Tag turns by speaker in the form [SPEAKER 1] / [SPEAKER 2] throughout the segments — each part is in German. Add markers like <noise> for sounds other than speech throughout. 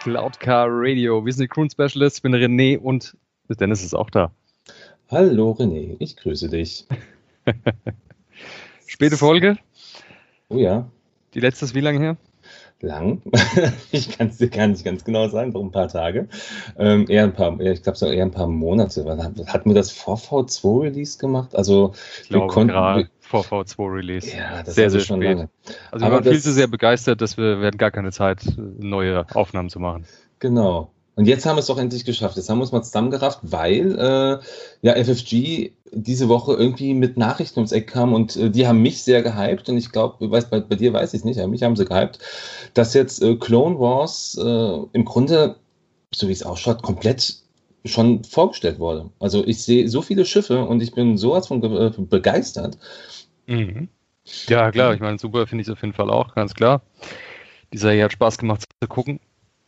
[SPEAKER 1] Cloudcar Radio. Wir sind die Crew Specialists. Ich bin René und Dennis ist auch da.
[SPEAKER 2] Hallo René, ich grüße dich. <laughs>
[SPEAKER 1] Späte Folge?
[SPEAKER 2] Oh ja.
[SPEAKER 1] Die letzte ist wie lange her?
[SPEAKER 2] Lang. <laughs> ich kann es dir gar nicht ganz genau sagen, doch ein paar Tage. Ähm, eher ein paar, ich glaube, so eher ein paar Monate. Hatten wir das vor V2 Release gemacht? Also,
[SPEAKER 1] ich glaube, konnten, gerade vor V2 Release.
[SPEAKER 2] Ja, das sehr, sehr schon spät. lange.
[SPEAKER 1] Also, wir waren viel zu sehr begeistert, dass wir, wir hatten gar keine Zeit, neue Aufnahmen zu machen.
[SPEAKER 2] Genau. Und jetzt haben wir es doch endlich geschafft. Jetzt haben wir uns mal zusammengerafft, weil äh, ja FFG diese Woche irgendwie mit Nachrichten ums Eck kam und äh, die haben mich sehr gehypt und ich glaube, bei, bei dir weiß ich es nicht, aber mich haben sie gehypt, dass jetzt äh, Clone Wars äh, im Grunde, so wie es ausschaut, komplett schon vorgestellt wurde. Also ich sehe so viele Schiffe und ich bin sowas von äh, begeistert.
[SPEAKER 1] Mhm. Ja, klar, ich meine, super finde ich es auf jeden Fall auch, ganz klar. Die Serie hat Spaß gemacht zu gucken.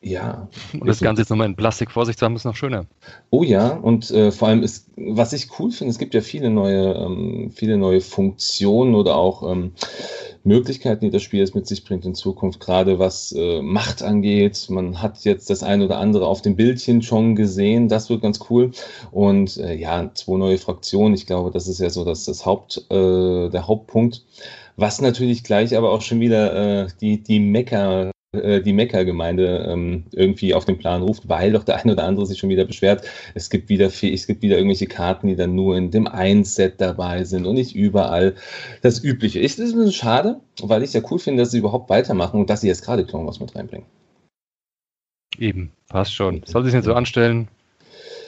[SPEAKER 2] Ja.
[SPEAKER 1] Und das Ganze jetzt nochmal in Plastik vor sich zu haben, ist noch schöner.
[SPEAKER 2] Oh ja, und äh, vor allem ist, was ich cool finde, es gibt ja viele neue, ähm, viele neue Funktionen oder auch ähm, Möglichkeiten, die das Spiel jetzt mit sich bringt in Zukunft, gerade was äh, Macht angeht. Man hat jetzt das ein oder andere auf dem Bildchen schon gesehen, das wird ganz cool. Und äh, ja, zwei neue Fraktionen, ich glaube, das ist ja so das, das Haupt, äh, der Hauptpunkt. Was natürlich gleich aber auch schon wieder äh, die, die Mecker die Mekka-Gemeinde ähm, irgendwie auf den Plan ruft, weil doch der eine oder andere sich schon wieder beschwert. Es gibt wieder es gibt wieder irgendwelche Karten, die dann nur in dem einen Set dabei sind und nicht überall. Das Übliche. Ist ein bisschen schade, weil ich es ja cool finde, dass sie überhaupt weitermachen und dass sie jetzt gerade Clone Wars mit reinbringen.
[SPEAKER 1] Eben, passt schon. Soll sich nicht so anstellen.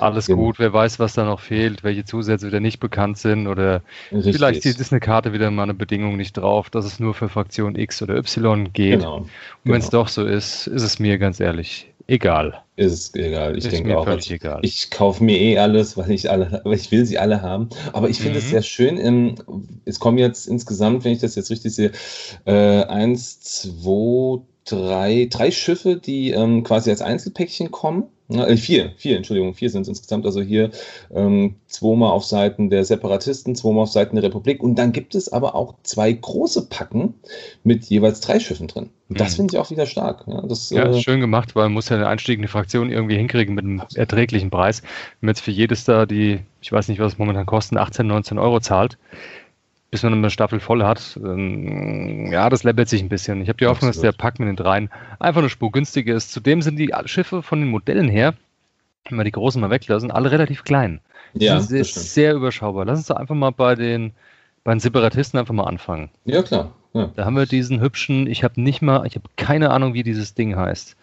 [SPEAKER 1] Alles genau. gut, wer weiß, was da noch fehlt, welche Zusätze wieder nicht bekannt sind oder Richtig. vielleicht sieht es eine Karte wieder mal eine Bedingung nicht drauf, dass es nur für Fraktion X oder Y geht. Genau. Und wenn es genau. doch so ist, ist es mir ganz ehrlich egal.
[SPEAKER 2] Ist es egal. Ich ist denke auch. Also, egal. Ich kaufe mir eh alles, weil ich alle, weil ich will sie alle haben. Aber ich finde es mhm. sehr schön. Im, es kommen jetzt insgesamt, wenn ich das jetzt richtig sehe, äh, eins, zwei, drei, drei Schiffe, die ähm, quasi als Einzelpäckchen kommen. Äh, vier, vier, Entschuldigung, vier sind es insgesamt. Also hier ähm, zweimal auf Seiten der Separatisten, zweimal auf Seiten der Republik. Und dann gibt es aber auch zwei große Packen mit jeweils drei Schiffen drin. Das mhm. finde ich auch wieder stark.
[SPEAKER 1] Ja, das, ja, äh, schön gemacht, weil man muss ja den Einstieg in die Fraktion irgendwie hinkriegen mit einem erträglichen Preis. Wenn man jetzt für jedes da die, ich weiß nicht, was es momentan kosten, 18, 19 Euro zahlt, bis man eine Staffel voll hat. Ähm, ja, das läppert sich ein bisschen. Ich habe die Hoffnung, dass der Pack mit den dreien einfach eine Spur günstiger ist. Zudem sind die Schiffe von den Modellen her, wenn wir die großen mal weglassen, alle relativ klein. Ja, das ist sehr überschaubar. Lass uns doch einfach mal bei den, bei den Separatisten einfach mal anfangen.
[SPEAKER 2] Ja, klar. Ja.
[SPEAKER 1] Da haben wir diesen hübschen, ich habe nicht mal, ich habe keine Ahnung, wie dieses Ding heißt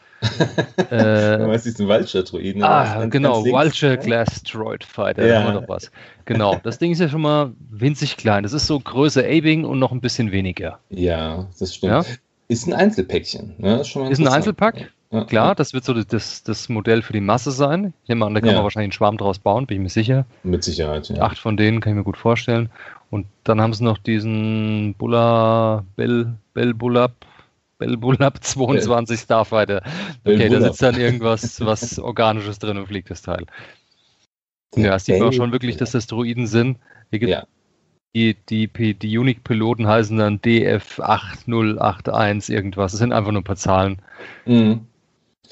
[SPEAKER 1] äh,
[SPEAKER 2] du meinst diesen Vulture-Droiden?
[SPEAKER 1] Ah, genau, Vulture Glass Droid Fighter, ja. haben wir doch was. Genau, das Ding ist ja schon mal winzig klein. Das ist so Größe A-Wing und noch ein bisschen weniger.
[SPEAKER 2] Ja, das stimmt. Ja? Ist ein Einzelpäckchen. Ne?
[SPEAKER 1] Ist, ist ein Einzelpack? Ja, Klar, das wird so das, das Modell für die Masse sein. Ich nehme an, da kann man wahrscheinlich einen Schwarm draus bauen, bin ich mir sicher.
[SPEAKER 2] Mit Sicherheit,
[SPEAKER 1] ja. Acht von denen kann ich mir gut vorstellen. Und dann haben sie noch diesen Bulla, Bell, Bell Bullab, Belbulab 22 Starfighter. Okay, da sitzt dann irgendwas was Organisches drin und fliegt das Teil. Ja, es sieht man auch schon wirklich, dass das Droiden sind. ja. Die, die, die Unique-Piloten heißen dann DF8081 irgendwas. Das sind einfach nur ein paar Zahlen. Mhm.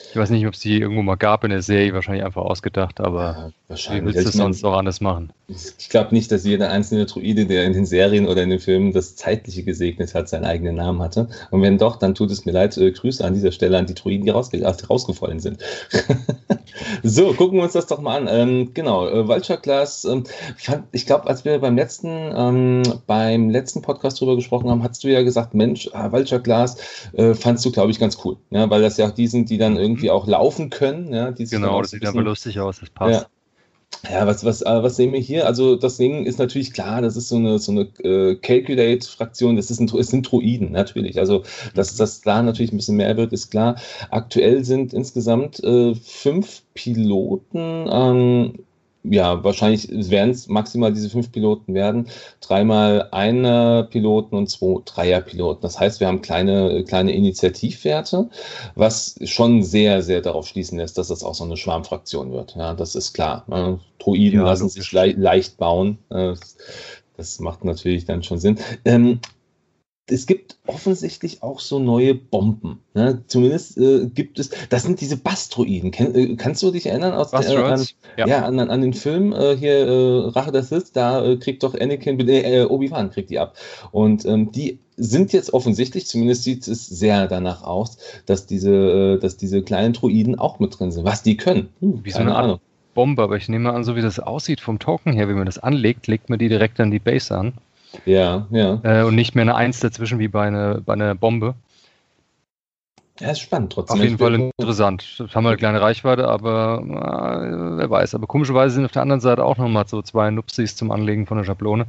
[SPEAKER 1] Ich weiß nicht, ob es die irgendwo mal gab in der Serie, wahrscheinlich einfach ausgedacht, aber ja, wahrscheinlich. wie willst du es sonst auch anders machen?
[SPEAKER 2] Ich glaube nicht, dass jeder einzelne Druide, der in den Serien oder in den Filmen das Zeitliche gesegnet hat, seinen eigenen Namen hatte. Und wenn doch, dann tut es mir leid. Äh, Grüße an dieser Stelle an die Druiden, die rausge rausgefallen sind. <laughs> so, gucken wir uns das doch mal an. Ähm, genau, äh, Vulture Class, ähm, ich glaube, als wir beim letzten, ähm, beim letzten Podcast drüber gesprochen haben, hast du ja gesagt, Mensch, ah, Vulture Class äh, fandst du, glaube ich, ganz cool. Ja, weil das ja auch die sind, die dann irgendwie auch laufen können. Ja,
[SPEAKER 1] genau, das sieht aber lustig aus, das passt.
[SPEAKER 2] Ja. Ja, was, was, äh, was sehen wir hier? Also das Ding ist natürlich klar, das ist so eine, so eine äh, Calculate-Fraktion, das ist ein, es sind Droiden, natürlich. Also, dass das da natürlich ein bisschen mehr wird, ist klar. Aktuell sind insgesamt äh, fünf Piloten ähm, ja, wahrscheinlich werden es maximal diese fünf Piloten werden. Dreimal einer Piloten und zwei Dreierpiloten. Das heißt, wir haben kleine, kleine Initiativwerte, was schon sehr, sehr darauf schließen lässt, dass das auch so eine Schwarmfraktion wird. Ja, das ist klar. Droiden ja, lassen sich le leicht bauen. Das macht natürlich dann schon Sinn. Ähm, es gibt offensichtlich auch so neue Bomben. Ne? Zumindest äh, gibt es, das sind diese Bastroiden. Ken, äh, kannst du dich erinnern aus der, äh, an, ja. ja an, an, den Film äh, hier äh, Rache der Sith? Da äh, kriegt doch Anakin, äh, Obi-Wan kriegt die ab. Und ähm, die sind jetzt offensichtlich, zumindest sieht es sehr danach aus, dass diese, dass diese kleinen Droiden auch mit drin sind. Was die können.
[SPEAKER 1] Hm, wie so eine Ahnung. Bombe, aber ich nehme an, so wie das aussieht vom Token her, wie man das anlegt, legt man die direkt an die Base an.
[SPEAKER 2] Ja, ja.
[SPEAKER 1] Äh, und nicht mehr eine Eins dazwischen wie bei, eine, bei einer Bombe.
[SPEAKER 2] Ja, ist spannend trotzdem.
[SPEAKER 1] Auf jeden Fall interessant. Das haben wir eine kleine Reichweite, aber äh, wer weiß. Aber komischerweise sind auf der anderen Seite auch nochmal so zwei Nupsis zum Anlegen von der Schablone.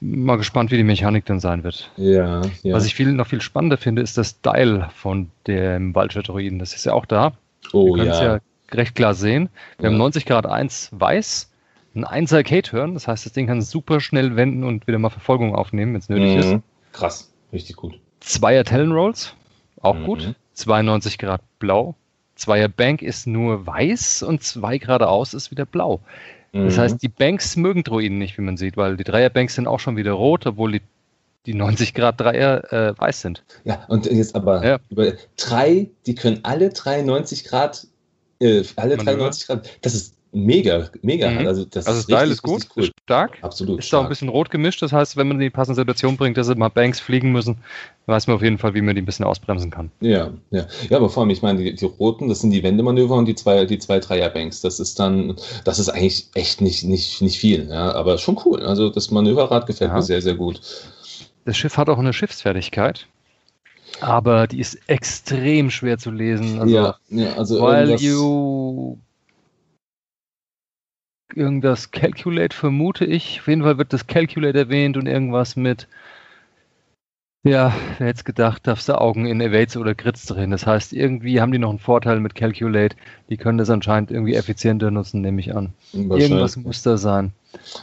[SPEAKER 1] Mal gespannt, wie die Mechanik dann sein wird.
[SPEAKER 2] Ja, ja.
[SPEAKER 1] Was ich viel, noch viel spannender finde, ist das Dial von dem Waldschatteroiden. Das ist ja auch da.
[SPEAKER 2] Oh, ja.
[SPEAKER 1] ja recht klar sehen. Wir ja. haben 90 Grad 1 weiß, ein 1 Arcade-Turn, das heißt, das Ding kann super schnell wenden und wieder mal Verfolgung aufnehmen, wenn es nötig mhm. ist.
[SPEAKER 2] Krass, richtig gut.
[SPEAKER 1] Zweier Talon-Rolls, auch mhm. gut. 92 Grad blau. Zweier Bank ist nur weiß und zwei geradeaus ist wieder blau. Das mhm. heißt, die Banks mögen Droiden nicht, wie man sieht, weil die Dreier-Banks sind auch schon wieder rot, obwohl die, die 90 Grad Dreier äh, weiß sind.
[SPEAKER 2] Ja, und jetzt aber ja. über drei, die können alle 93 Grad äh, alle 93 Grad. Das ist mega, mega.
[SPEAKER 1] Mhm. Also das also ist Style ist gut, cool. stark.
[SPEAKER 2] Absolut.
[SPEAKER 1] Ist stark. auch ein bisschen rot gemischt. Das heißt, wenn man die passende Situation bringt, dass sie mal Banks fliegen müssen, weiß man auf jeden Fall, wie man die ein bisschen ausbremsen kann.
[SPEAKER 2] Ja, ja. Ja, aber vor allem, ich meine, die, die roten, das sind die Wendemanöver und die zwei, die zwei Dreier-Banks. Das ist dann, das ist eigentlich echt nicht, nicht, nicht viel, ja, aber schon cool. Also das Manöverrad gefällt ja. mir sehr, sehr gut.
[SPEAKER 1] Das Schiff hat auch eine Schiffsfertigkeit. Aber die ist extrem schwer zu lesen.
[SPEAKER 2] Also, ja, ja, also
[SPEAKER 1] weil you irgendwas Calculate vermute ich. Auf jeden Fall wird das Calculate erwähnt und irgendwas mit ja, wer hätte gedacht, darfst du Augen in Evades oder Grits drehen. Das heißt, irgendwie haben die noch einen Vorteil mit Calculate. Die können das anscheinend irgendwie effizienter nutzen, nehme ich an. Irgendwas muss da sein.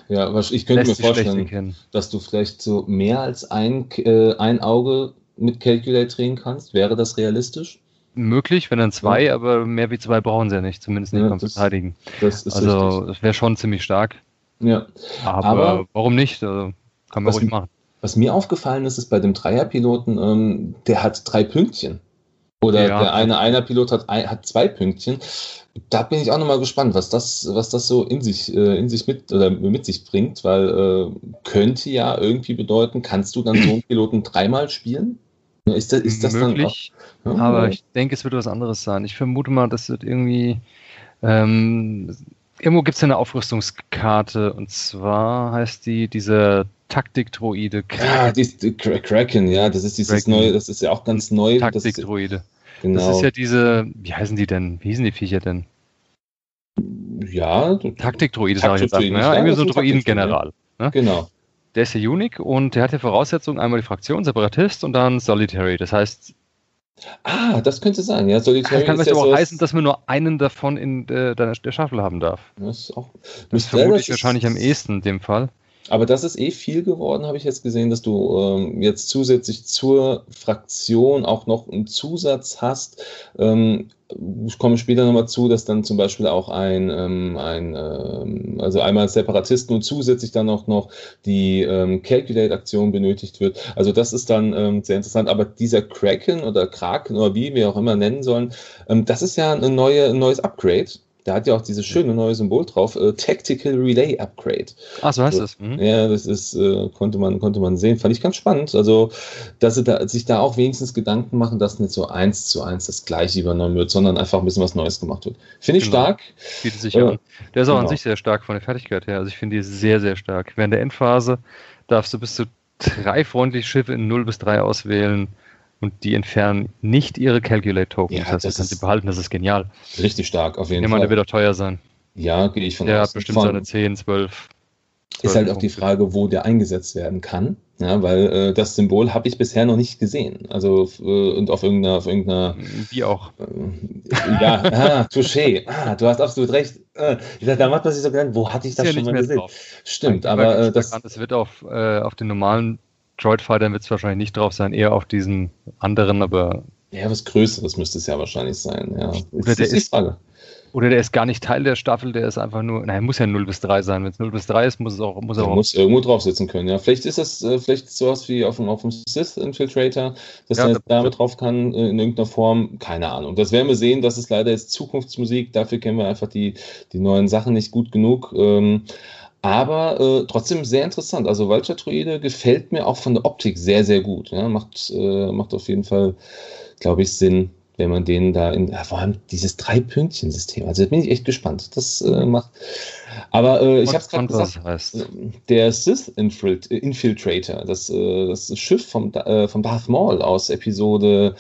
[SPEAKER 2] Ja, ich könnte Lässt mir vorstellen, dass du vielleicht so mehr als ein, äh, ein Auge mit Calculate drehen kannst? Wäre das realistisch?
[SPEAKER 1] Möglich, wenn dann zwei, ja. aber mehr wie zwei brauchen sie ja nicht, zumindest nicht ja, beim das, Verteidigen.
[SPEAKER 2] Das
[SPEAKER 1] also, richtig. das wäre schon ziemlich stark.
[SPEAKER 2] Ja.
[SPEAKER 1] Aber, aber warum nicht? Also, kann man ruhig machen.
[SPEAKER 2] Was mir aufgefallen ist, ist bei dem Dreierpiloten, ähm, der hat drei Pünktchen. Oder ja. der eine Einer-Pilot hat, hat zwei Pünktchen. Da bin ich auch nochmal gespannt, was das, was das so in sich, äh, in sich mit, oder mit sich bringt, weil äh, könnte ja irgendwie bedeuten, kannst du dann so einen Piloten dreimal spielen?
[SPEAKER 1] Ist das, ist das Möglich, dann auch, ja, aber ich denke, es wird was anderes sein. Ich vermute mal, das wird irgendwie. Ähm, irgendwo gibt es eine Aufrüstungskarte und zwar heißt die diese Taktik-Droide.
[SPEAKER 2] Ja, die, die Kraken, ja, das ist dieses Kraken. neue, das ist ja auch ganz neu.
[SPEAKER 1] Taktik-Droide. Genau. Das ist ja diese, wie heißen die denn? Wie hießen die Viecher denn?
[SPEAKER 2] Ja.
[SPEAKER 1] Taktik-Droide, sage ich jetzt. Ja, irgendwie so Droiden-General.
[SPEAKER 2] Ne? Genau
[SPEAKER 1] der ist ja unique und der hat ja Voraussetzungen, einmal die Fraktion, Separatist und dann Solitary. Das heißt.
[SPEAKER 2] Ah, das könnte sein, ja.
[SPEAKER 1] Solitary das kann vielleicht ja auch so heißen, dass man nur einen davon in äh, der, der Staffel haben darf.
[SPEAKER 2] Das, ist auch,
[SPEAKER 1] das vermute ich wahrscheinlich am ehesten in dem Fall.
[SPEAKER 2] Aber das ist eh viel geworden, habe ich jetzt gesehen, dass du ähm, jetzt zusätzlich zur Fraktion auch noch einen Zusatz hast. Ähm, ich komme später nochmal zu, dass dann zum Beispiel auch ein, ähm, ein ähm, also einmal Separatisten und zusätzlich dann auch noch die ähm, Calculate-Aktion benötigt wird. Also das ist dann ähm, sehr interessant. Aber dieser Kraken oder Kraken oder wie wir auch immer nennen sollen, ähm, das ist ja eine neue, ein neues Upgrade. Der hat ja auch dieses schöne neue Symbol drauf, äh, Tactical Relay Upgrade.
[SPEAKER 1] Ach, so heißt also, es. Mhm.
[SPEAKER 2] Ja, das ist, äh, konnte, man, konnte man sehen. Fand ich ganz spannend. Also, dass sie da, sich da auch wenigstens Gedanken machen, dass nicht so eins zu eins das gleiche übernommen wird, sondern einfach ein bisschen was Neues gemacht wird. Finde ich genau. stark.
[SPEAKER 1] Bietet sich äh, an. Der ist auch genau. an sich sehr stark von der Fertigkeit her. Also, ich finde die sehr, sehr stark. Während der Endphase darfst du bis zu drei freundliche Schiffe in 0 bis 3 auswählen und die entfernen nicht ihre Calculate-Tokens.
[SPEAKER 2] Ja, das
[SPEAKER 1] heißt, das sie behalten, das ist genial.
[SPEAKER 2] Richtig stark, auf jeden
[SPEAKER 1] Fall. Der wird auch teuer sein.
[SPEAKER 2] Ja, gehe ich von
[SPEAKER 1] der aus. Der hat bestimmt von, seine 10, 12.
[SPEAKER 2] Ist halt auch die Frage, wo der eingesetzt werden kann. Ja, weil äh, das Symbol habe ich bisher noch nicht gesehen. Also äh, und auf irgendeiner, auf irgendeiner.
[SPEAKER 1] Wie auch.
[SPEAKER 2] Äh, ja, <laughs> ah, touché. Ah, du hast absolut recht. Äh, ich dachte, da macht man sich so gedacht, wo hatte ich das schon mal gesehen? Drauf. Stimmt, aber äh, das.
[SPEAKER 1] Es wird auf, äh, auf den normalen Droid Fighter wird es wahrscheinlich nicht drauf sein, eher auf diesen anderen, aber
[SPEAKER 2] Ja, was Größeres müsste es ja wahrscheinlich sein. Ja.
[SPEAKER 1] Oder der, ist, oder der ist gar nicht Teil der Staffel, der ist einfach nur, nein, muss ja 0 bis 3 sein. Wenn es 0 bis 3 ist, muss es auch. Muss,
[SPEAKER 2] er auch muss irgendwo drauf sitzen können, ja. Vielleicht ist es äh, vielleicht sowas wie auf dem, auf dem Sith Infiltrator, dass ja, er damit drauf kann, äh, in irgendeiner Form. Keine Ahnung. Das werden wir sehen. Das ist leider jetzt Zukunftsmusik. Dafür kennen wir einfach die, die neuen Sachen nicht gut genug. Ähm, aber äh, trotzdem sehr interessant. Also Vulture Druide gefällt mir auch von der Optik sehr, sehr gut. Ja? Macht, äh, macht auf jeden Fall glaube ich, Sinn, wenn man den da in, ja, vor allem dieses Drei-Pünktchen-System. Also da bin ich echt gespannt. Das äh, macht. Aber äh, ich habe es gerade gesagt, heißt. Äh, der Sith Infiltrator, das, äh, das Schiff vom, vom Darth Maul aus Episode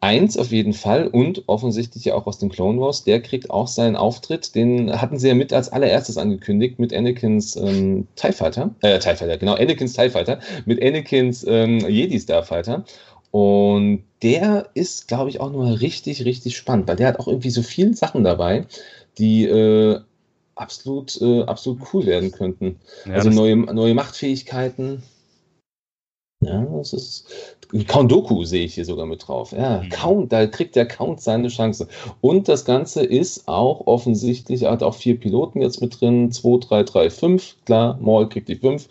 [SPEAKER 2] 1 auf jeden Fall und offensichtlich ja auch aus den Clone Wars, der kriegt auch seinen Auftritt. Den hatten sie ja mit als allererstes angekündigt mit Anakins ähm, TIE Fighter. Äh, TIE Fighter, genau, Anakins TIE Fighter. Mit Anakins ähm, Jedi Starfighter. Und der ist, glaube ich, auch nochmal richtig, richtig spannend, weil der hat auch irgendwie so viele Sachen dabei, die äh, absolut, äh, absolut cool werden könnten. Ja, also neue, neue Machtfähigkeiten. Ja, das ist. Count Doku sehe ich hier sogar mit drauf. Ja, mhm. Count, da kriegt der Count seine Chance. Und das Ganze ist auch offensichtlich, er hat auch vier Piloten jetzt mit drin, 2, 3, 3, 5. Klar, Maul kriegt die 5.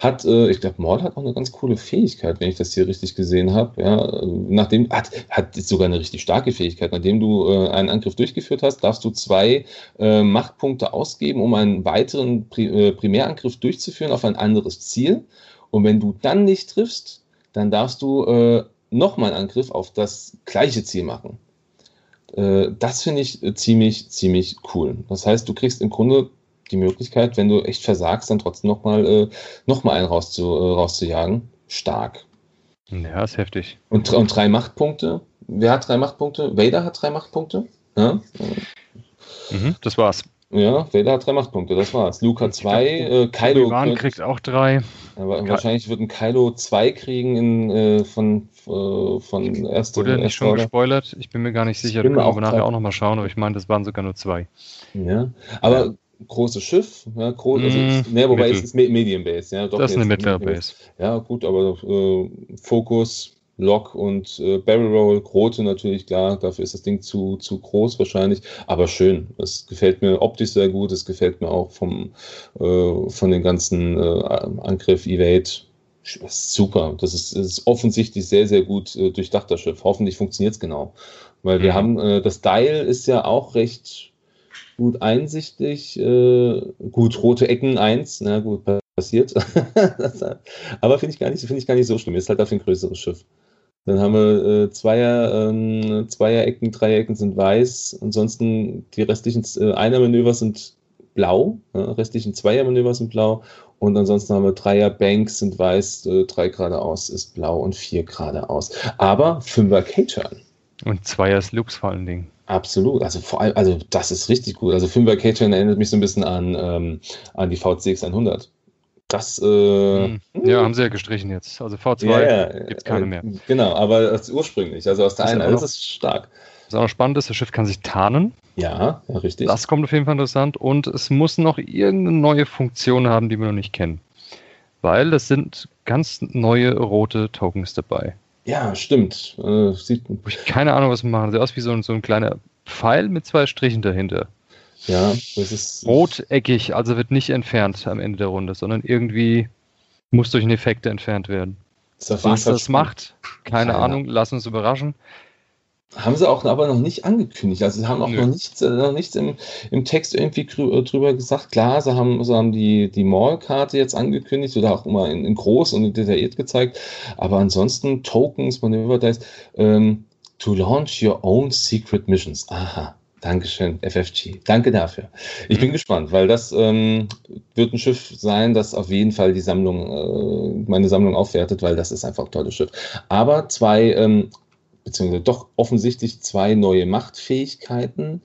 [SPEAKER 2] Hat, äh, ich glaube, Maul hat auch eine ganz coole Fähigkeit, wenn ich das hier richtig gesehen habe. Ja, nachdem, hat, hat sogar eine richtig starke Fähigkeit. Nachdem du äh, einen Angriff durchgeführt hast, darfst du zwei äh, Machtpunkte ausgeben, um einen weiteren Pri äh, Primärangriff durchzuführen auf ein anderes Ziel. Und wenn du dann nicht triffst, dann darfst du äh, nochmal einen Angriff auf das gleiche Ziel machen. Äh, das finde ich äh, ziemlich, ziemlich cool. Das heißt, du kriegst im Grunde die Möglichkeit, wenn du echt versagst, dann trotzdem nochmal äh, noch einen rauszu, äh, rauszujagen. Stark.
[SPEAKER 1] Ja, ist heftig.
[SPEAKER 2] Und, und drei Machtpunkte. Wer hat drei Machtpunkte? Vader hat drei Machtpunkte. Ja?
[SPEAKER 1] Mhm, das war's.
[SPEAKER 2] Ja, Vader hat drei Machtpunkte, das war's. Luca 2, äh, Kylo.
[SPEAKER 1] Ivan kriegt auch drei.
[SPEAKER 2] Aber Ka wahrscheinlich wird ein Kylo 2 kriegen in, äh, von, äh, von
[SPEAKER 1] erster Wurde nicht schon gespoilert? Ich bin mir gar nicht sicher. Da können wir nachher auch nochmal schauen, aber ich meine, das waren sogar nur zwei.
[SPEAKER 2] Ja, aber ja. großes Schiff, ja, groß, also, mm, ne, wobei Mittel. es ist Medium Base, ja.
[SPEAKER 1] Doch, das ist eine mittlere Base.
[SPEAKER 2] Ja, gut, aber äh, Fokus Lock und äh, Barrel Roll, Grote natürlich, klar, dafür ist das Ding zu, zu groß wahrscheinlich, aber schön. Es gefällt mir optisch sehr gut, es gefällt mir auch vom, äh, von den ganzen äh, Angriff, Evade, super. Das ist, ist, offensichtlich sehr, sehr gut äh, durchdacht, das Schiff. Hoffentlich funktioniert es genau. Weil wir mhm. haben, äh, das Dial ist ja auch recht gut einsichtig. Äh, gut, rote Ecken 1, na gut, passiert. <laughs> aber finde ich, gar nicht, find ich gar nicht so schlimm. Ist halt dafür ein größeres Schiff. Dann haben wir äh, Zweier, ähm, Zweierecken, Dreiecken sind weiß. Ansonsten die restlichen äh, Einer-Manöver sind blau. Ja, restlichen Zweier-Manöver sind blau. Und ansonsten haben wir Dreier Banks sind weiß, äh, drei geradeaus ist blau und vier geradeaus. Aber Fünfer K-Turn.
[SPEAKER 1] Und Zweier Sloops vor allen Dingen.
[SPEAKER 2] Absolut, also vor allem, also das ist richtig gut. Also Fünfer K-Turn erinnert mich so ein bisschen an, ähm, an die VCX 100. Das, äh, hm.
[SPEAKER 1] ja, haben sie ja gestrichen jetzt. Also V2 yeah, gibt es keine mehr.
[SPEAKER 2] Genau, aber das ursprünglich, also aus der einen, das ist stark.
[SPEAKER 1] Was auch noch spannend ist, das Schiff kann sich tarnen.
[SPEAKER 2] Ja, ja, richtig.
[SPEAKER 1] Das kommt auf jeden Fall interessant und es muss noch irgendeine neue Funktion haben, die wir noch nicht kennen. Weil es sind ganz neue rote Tokens dabei.
[SPEAKER 2] Ja, stimmt. Äh,
[SPEAKER 1] sieht ich keine Ahnung, was wir machen. Sieht aus wie so ein, so ein kleiner Pfeil mit zwei Strichen dahinter.
[SPEAKER 2] Ja, das ist.
[SPEAKER 1] Roteckig, also wird nicht entfernt am Ende der Runde, sondern irgendwie muss durch einen Effekt entfernt werden. Was das macht, keine ja. Ahnung, lass uns überraschen.
[SPEAKER 2] Haben sie auch aber noch nicht angekündigt. Also sie haben auch Nö. noch nichts, äh, noch nichts im, im Text irgendwie äh, drüber gesagt. Klar, sie haben, sie haben die, die Mall-Karte jetzt angekündigt oder auch immer in, in, groß und detailliert gezeigt. Aber ansonsten Tokens, Manöver, ist ähm, to launch your own secret missions. Aha. Dankeschön, FFG. Danke dafür. Ich bin gespannt, weil das ähm, wird ein Schiff sein, das auf jeden Fall die Sammlung, äh, meine Sammlung aufwertet, weil das ist einfach ein tolles Schiff. Aber zwei, ähm, beziehungsweise doch offensichtlich zwei neue Machtfähigkeiten.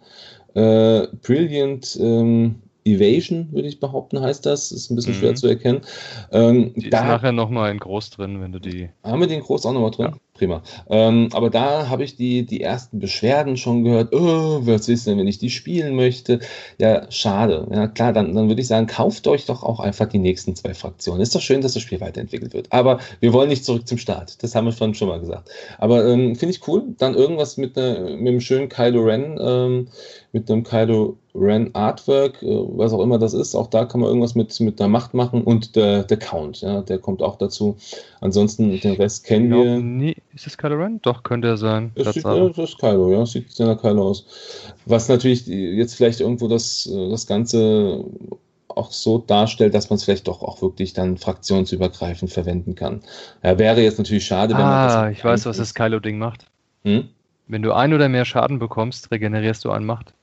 [SPEAKER 2] Äh, Brilliant ähm, Evasion, würde ich behaupten, heißt das. Ist ein bisschen mhm. schwer zu erkennen.
[SPEAKER 1] Ähm, die da, ist nachher nochmal in groß drin, wenn du die.
[SPEAKER 2] Haben wir den groß auch nochmal drin? Ja. Prima. Ähm, aber da habe ich die, die ersten Beschwerden schon gehört. Oh, was ist denn, wenn ich die spielen möchte? Ja, schade. Ja, klar, dann, dann würde ich sagen, kauft euch doch auch einfach die nächsten zwei Fraktionen. Ist doch schön, dass das Spiel weiterentwickelt wird. Aber wir wollen nicht zurück zum Start. Das haben wir schon, schon mal gesagt. Aber ähm, finde ich cool. Dann irgendwas mit, ne, mit einem schönen Kylo Ren, ähm, mit einem Kylo Ren Artwork, äh, was auch immer das ist. Auch da kann man irgendwas mit, mit der Macht machen und der, der Count, ja, der kommt auch dazu. Ansonsten den Rest kennen wir.
[SPEAKER 1] Nie, ist es Kylo Ren? Doch, könnte er sein.
[SPEAKER 2] Das, sieht, ja, das ist Kylo, ja, sieht sehr nach Kylo aus. Was natürlich jetzt vielleicht irgendwo das, das Ganze auch so darstellt, dass man es vielleicht doch auch wirklich dann fraktionsübergreifend verwenden kann. Ja, wäre jetzt natürlich schade,
[SPEAKER 1] wenn ah, man das. Ah, ich weiß, was das Kylo-Ding macht. Hm? Wenn du ein oder mehr Schaden bekommst, regenerierst du einen Macht.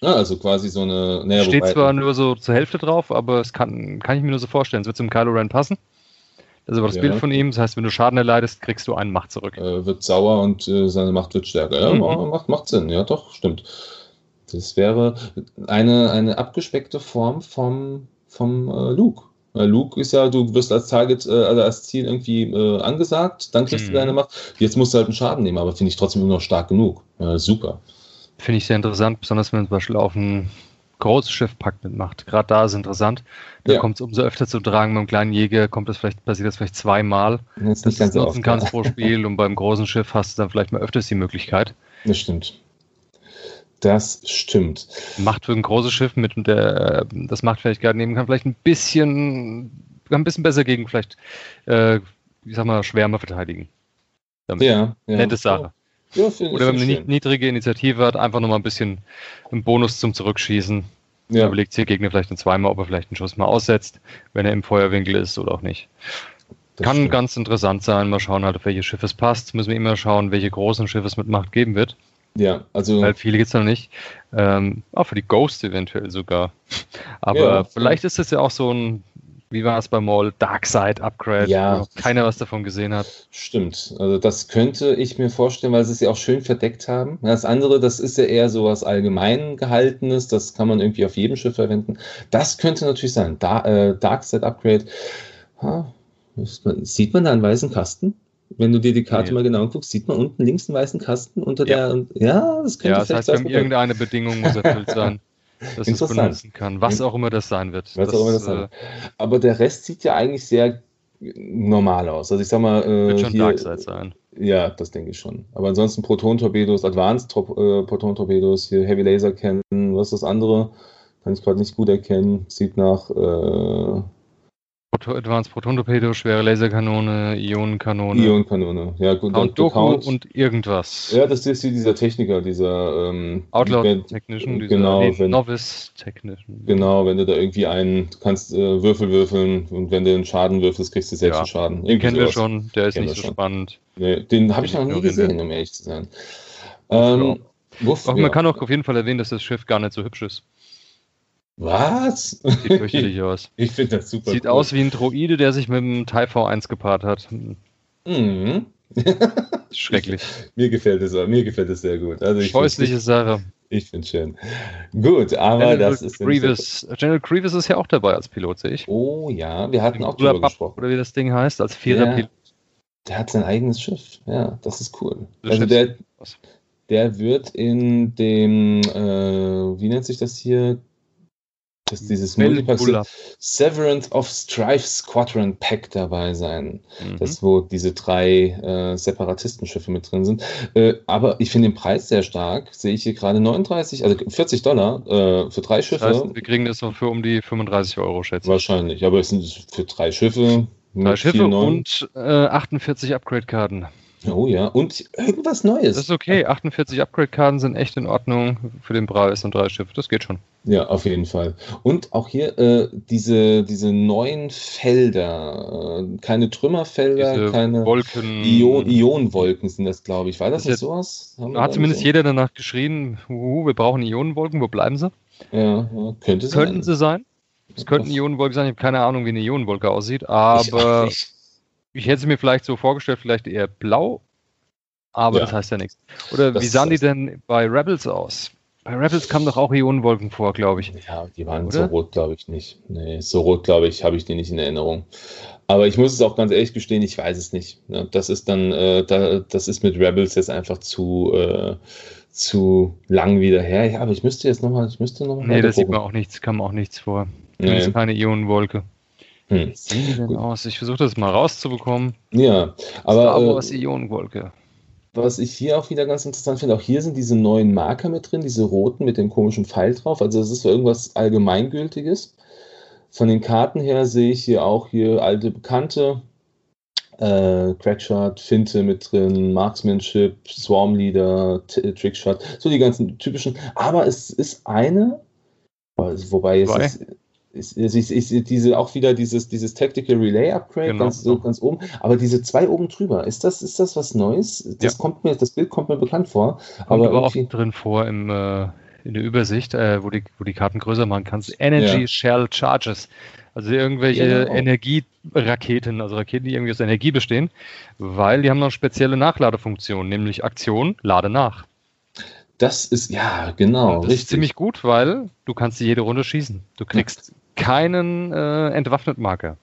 [SPEAKER 2] Ah, also quasi so eine.
[SPEAKER 1] Naja, Steht wobei, zwar nur so zur Hälfte drauf, aber es kann, kann ich mir nur so vorstellen. Es wird zum Kylo Ren passen. Das ist aber das ja. Bild von ihm. Das heißt, wenn du Schaden erleidest, kriegst du einen Macht zurück.
[SPEAKER 2] Äh, wird sauer und äh, seine Macht wird stärker. Ja, mhm. macht, macht Sinn. Ja, doch, stimmt. Das wäre eine, eine abgespeckte Form vom, vom äh, Luke. Luke ist ja, du wirst als Target, äh, also als Ziel irgendwie äh, angesagt, dann kriegst mhm. du deine Macht. Jetzt musst du halt einen Schaden nehmen, aber finde ich trotzdem immer noch stark genug. Äh, super.
[SPEAKER 1] Finde ich sehr interessant, besonders wenn man zum Beispiel auf ein großes Schiff packt mitmacht. Gerade da ist es interessant. Da ja. kommt es umso öfter zu tragen. Beim kleinen Jäger kommt das vielleicht, passiert das vielleicht zweimal,
[SPEAKER 2] das dass du es nutzen
[SPEAKER 1] kannst ja. pro Spiel und beim großen Schiff hast du dann vielleicht mal öfters die Möglichkeit.
[SPEAKER 2] Das stimmt. Das stimmt.
[SPEAKER 1] Macht für ein großes Schiff mit der, das macht vielleicht gerade nehmen kann, vielleicht ein bisschen, ein bisschen besser gegen vielleicht, äh, ich sag mal, Schwärme verteidigen.
[SPEAKER 2] Damit. Ja, ja.
[SPEAKER 1] Nette Sache. Ja, Oder wenn man eine niedrige Initiative hat, einfach nochmal ein bisschen einen Bonus zum Zurückschießen. Ja. Überlegt sich der Gegner vielleicht ein zweimal, ob er vielleicht einen Schuss mal aussetzt, wenn er im Feuerwinkel ist oder auch nicht. Das Kann stimmt. ganz interessant sein. Mal schauen halt, auf welche Schiffe es passt. Müssen wir immer schauen, welche großen Schiffe es mit Macht geben wird.
[SPEAKER 2] Ja, also.
[SPEAKER 1] Weil viele gibt es noch nicht. Ähm, auch für die Ghost eventuell sogar. <laughs> Aber ja, vielleicht ist es ja auch so ein, wie war es beim Mall, Darkside Upgrade,
[SPEAKER 2] ja.
[SPEAKER 1] keiner was davon gesehen hat.
[SPEAKER 2] Stimmt. Also das könnte ich mir vorstellen, weil sie es ja auch schön verdeckt haben. Das andere, das ist ja eher so was allgemein gehaltenes, das kann man irgendwie auf jedem Schiff verwenden. Das könnte natürlich sein. Da, äh, Darkside Upgrade. Ha, sieht man da einen weißen Kasten? Wenn du dir die Karte ja. mal genau anguckst, sieht man unten links einen weißen Kasten unter
[SPEAKER 1] ja.
[SPEAKER 2] der. Ja,
[SPEAKER 1] das könnte ja, das heißt, irgendeine Bedingung muss erfüllt sein, <laughs> dass es benutzen kann. Was auch immer das sein wird.
[SPEAKER 2] Was das, auch immer das sein wird. Aber der Rest sieht ja eigentlich sehr normal aus. Also ich sag mal.
[SPEAKER 1] Äh, wird schon hier, Darkseid sein.
[SPEAKER 2] Ja, das denke ich schon. Aber ansonsten Proton-Torpedos, Advanced äh, Proton-Torpedos, hier Heavy Laser kennen, was ist das andere? Kann ich gerade nicht gut erkennen. Sieht nach. Äh,
[SPEAKER 1] Advanced Proton Torpedo, schwere Laserkanone, Ionenkanone.
[SPEAKER 2] Ionenkanone, ja gut.
[SPEAKER 1] Count Doku Count, und irgendwas.
[SPEAKER 2] Ja, das ist dieser Techniker, dieser
[SPEAKER 1] ähm, Outlaw Technician,
[SPEAKER 2] dieser genau, wenn,
[SPEAKER 1] Novice Technician.
[SPEAKER 2] Genau, wenn du da irgendwie einen, kannst äh, Würfel würfeln und wenn du einen Schaden würfelst, kriegst du selbst ja, einen Schaden.
[SPEAKER 1] Den kennen wir schon, der ist nicht so schon. spannend.
[SPEAKER 2] Nee, den habe ich noch nie gesehen, um ehrlich zu sein.
[SPEAKER 1] Ähm, Wuff, ja. Man kann auch auf jeden Fall erwähnen, dass das Schiff gar nicht so hübsch ist.
[SPEAKER 2] Was?
[SPEAKER 1] Sieht fürchterlich <laughs> aus.
[SPEAKER 2] Ich finde das super.
[SPEAKER 1] Sieht cool. aus wie ein Droide, der sich mit einem TIE V1 gepaart hat. Mhm. <laughs> Schrecklich.
[SPEAKER 2] mir gefällt es mir gefällt es sehr gut.
[SPEAKER 1] Also Scheußliche Sache.
[SPEAKER 2] Ich finde es schön. Gut, aber General das ist.
[SPEAKER 1] Grievous. General Grievous ist ja auch dabei als Pilot, sehe ich.
[SPEAKER 2] Oh ja, wir hatten auch drüber gesprochen.
[SPEAKER 1] Oder wie das Ding heißt, als Vierer-Pilot.
[SPEAKER 2] Der hat sein eigenes Schiff. Ja, das ist cool. Das also der, der wird in dem, äh, wie nennt sich das hier? Dass dieses Multipack Severance of Strife Squadron Pack dabei sein. Mhm. Das, wo diese drei äh, Separatistenschiffe mit drin sind. Äh, aber ich finde den Preis sehr stark. Sehe ich hier gerade 39, also 40 Dollar äh, für drei Schiffe. Das
[SPEAKER 1] heißt, wir kriegen das noch für um die 35 Euro, schätze
[SPEAKER 2] ich. Wahrscheinlich, aber es sind für drei Schiffe.
[SPEAKER 1] Drei Schiffe und 48 äh, Upgrade-Karten.
[SPEAKER 2] Oh ja, und irgendwas Neues.
[SPEAKER 1] Das ist okay. 48 Upgrade-Karten sind echt in Ordnung für den Preis und drei Schiffe. Das geht schon.
[SPEAKER 2] Ja, auf jeden Fall. Und auch hier äh, diese, diese neuen Felder, äh, keine Trümmerfelder, diese keine
[SPEAKER 1] Wolken.
[SPEAKER 2] Ion Ionenwolken sind das, glaube ich. War das, das nicht sowas?
[SPEAKER 1] Da hat zumindest so? jeder danach geschrien, uh, wir brauchen Ionenwolken, wo bleiben sie?
[SPEAKER 2] Ja, ja könnte
[SPEAKER 1] sein. Könnten sie sein. Es könnten Ionenwolken sein, ich habe keine Ahnung, wie eine Ionenwolke aussieht, aber. Ich ich hätte es mir vielleicht so vorgestellt, vielleicht eher blau, aber ja. das heißt ja nichts. Oder das wie sahen die denn bei Rebels aus? Bei Rebels kamen doch auch Ionenwolken vor, glaube ich.
[SPEAKER 2] Ja, die waren Oder? so rot, glaube ich nicht. Nee, so rot, glaube ich, habe ich die nicht in Erinnerung. Aber ich muss es auch ganz ehrlich gestehen, ich weiß es nicht. Das ist dann, äh, da, das ist mit Rebels jetzt einfach zu, äh, zu lang wieder her. Ja, aber ich müsste jetzt nochmal, ich müsste nochmal.
[SPEAKER 1] Nee, das sieht man auch nichts, kam auch nichts vor. Das nee. ist keine Ionenwolke. Hm. Wie sehen die denn aus? Ich versuche das mal rauszubekommen.
[SPEAKER 2] Ja, aber.
[SPEAKER 1] Star Wars äh, Ionenwolke.
[SPEAKER 2] Was ich hier auch wieder ganz interessant finde, auch hier sind diese neuen Marker mit drin, diese roten mit dem komischen Pfeil drauf. Also das ist so irgendwas Allgemeingültiges. Von den Karten her sehe ich hier auch hier alte Bekannte. Äh, Crackshot, Finte mit drin, Marksmanship, Swarm Leader, Trickshot, so die ganzen typischen. Aber es ist eine, wobei es ist, ist, ist, ist, diese auch wieder dieses, dieses Tactical Relay Upgrade genau. ganz, so ganz oben, aber diese zwei oben drüber, ist das, ist das was Neues? Das ja. kommt mir, das Bild kommt mir bekannt vor.
[SPEAKER 1] Kommt aber, aber auch drin vor im äh, in der Übersicht, äh, wo, die, wo die Karten größer machen kannst. Energy ja. Shell Charges. Also irgendwelche ja, genau. Energieraketen, also Raketen, die irgendwie aus Energie bestehen, weil die haben noch spezielle Nachladefunktionen, nämlich Aktion, lade nach.
[SPEAKER 2] Das ist, ja, genau.
[SPEAKER 1] Und das richtig. ist ziemlich gut, weil du kannst jede Runde schießen. Du kriegst. Keinen äh, entwaffnet Marker.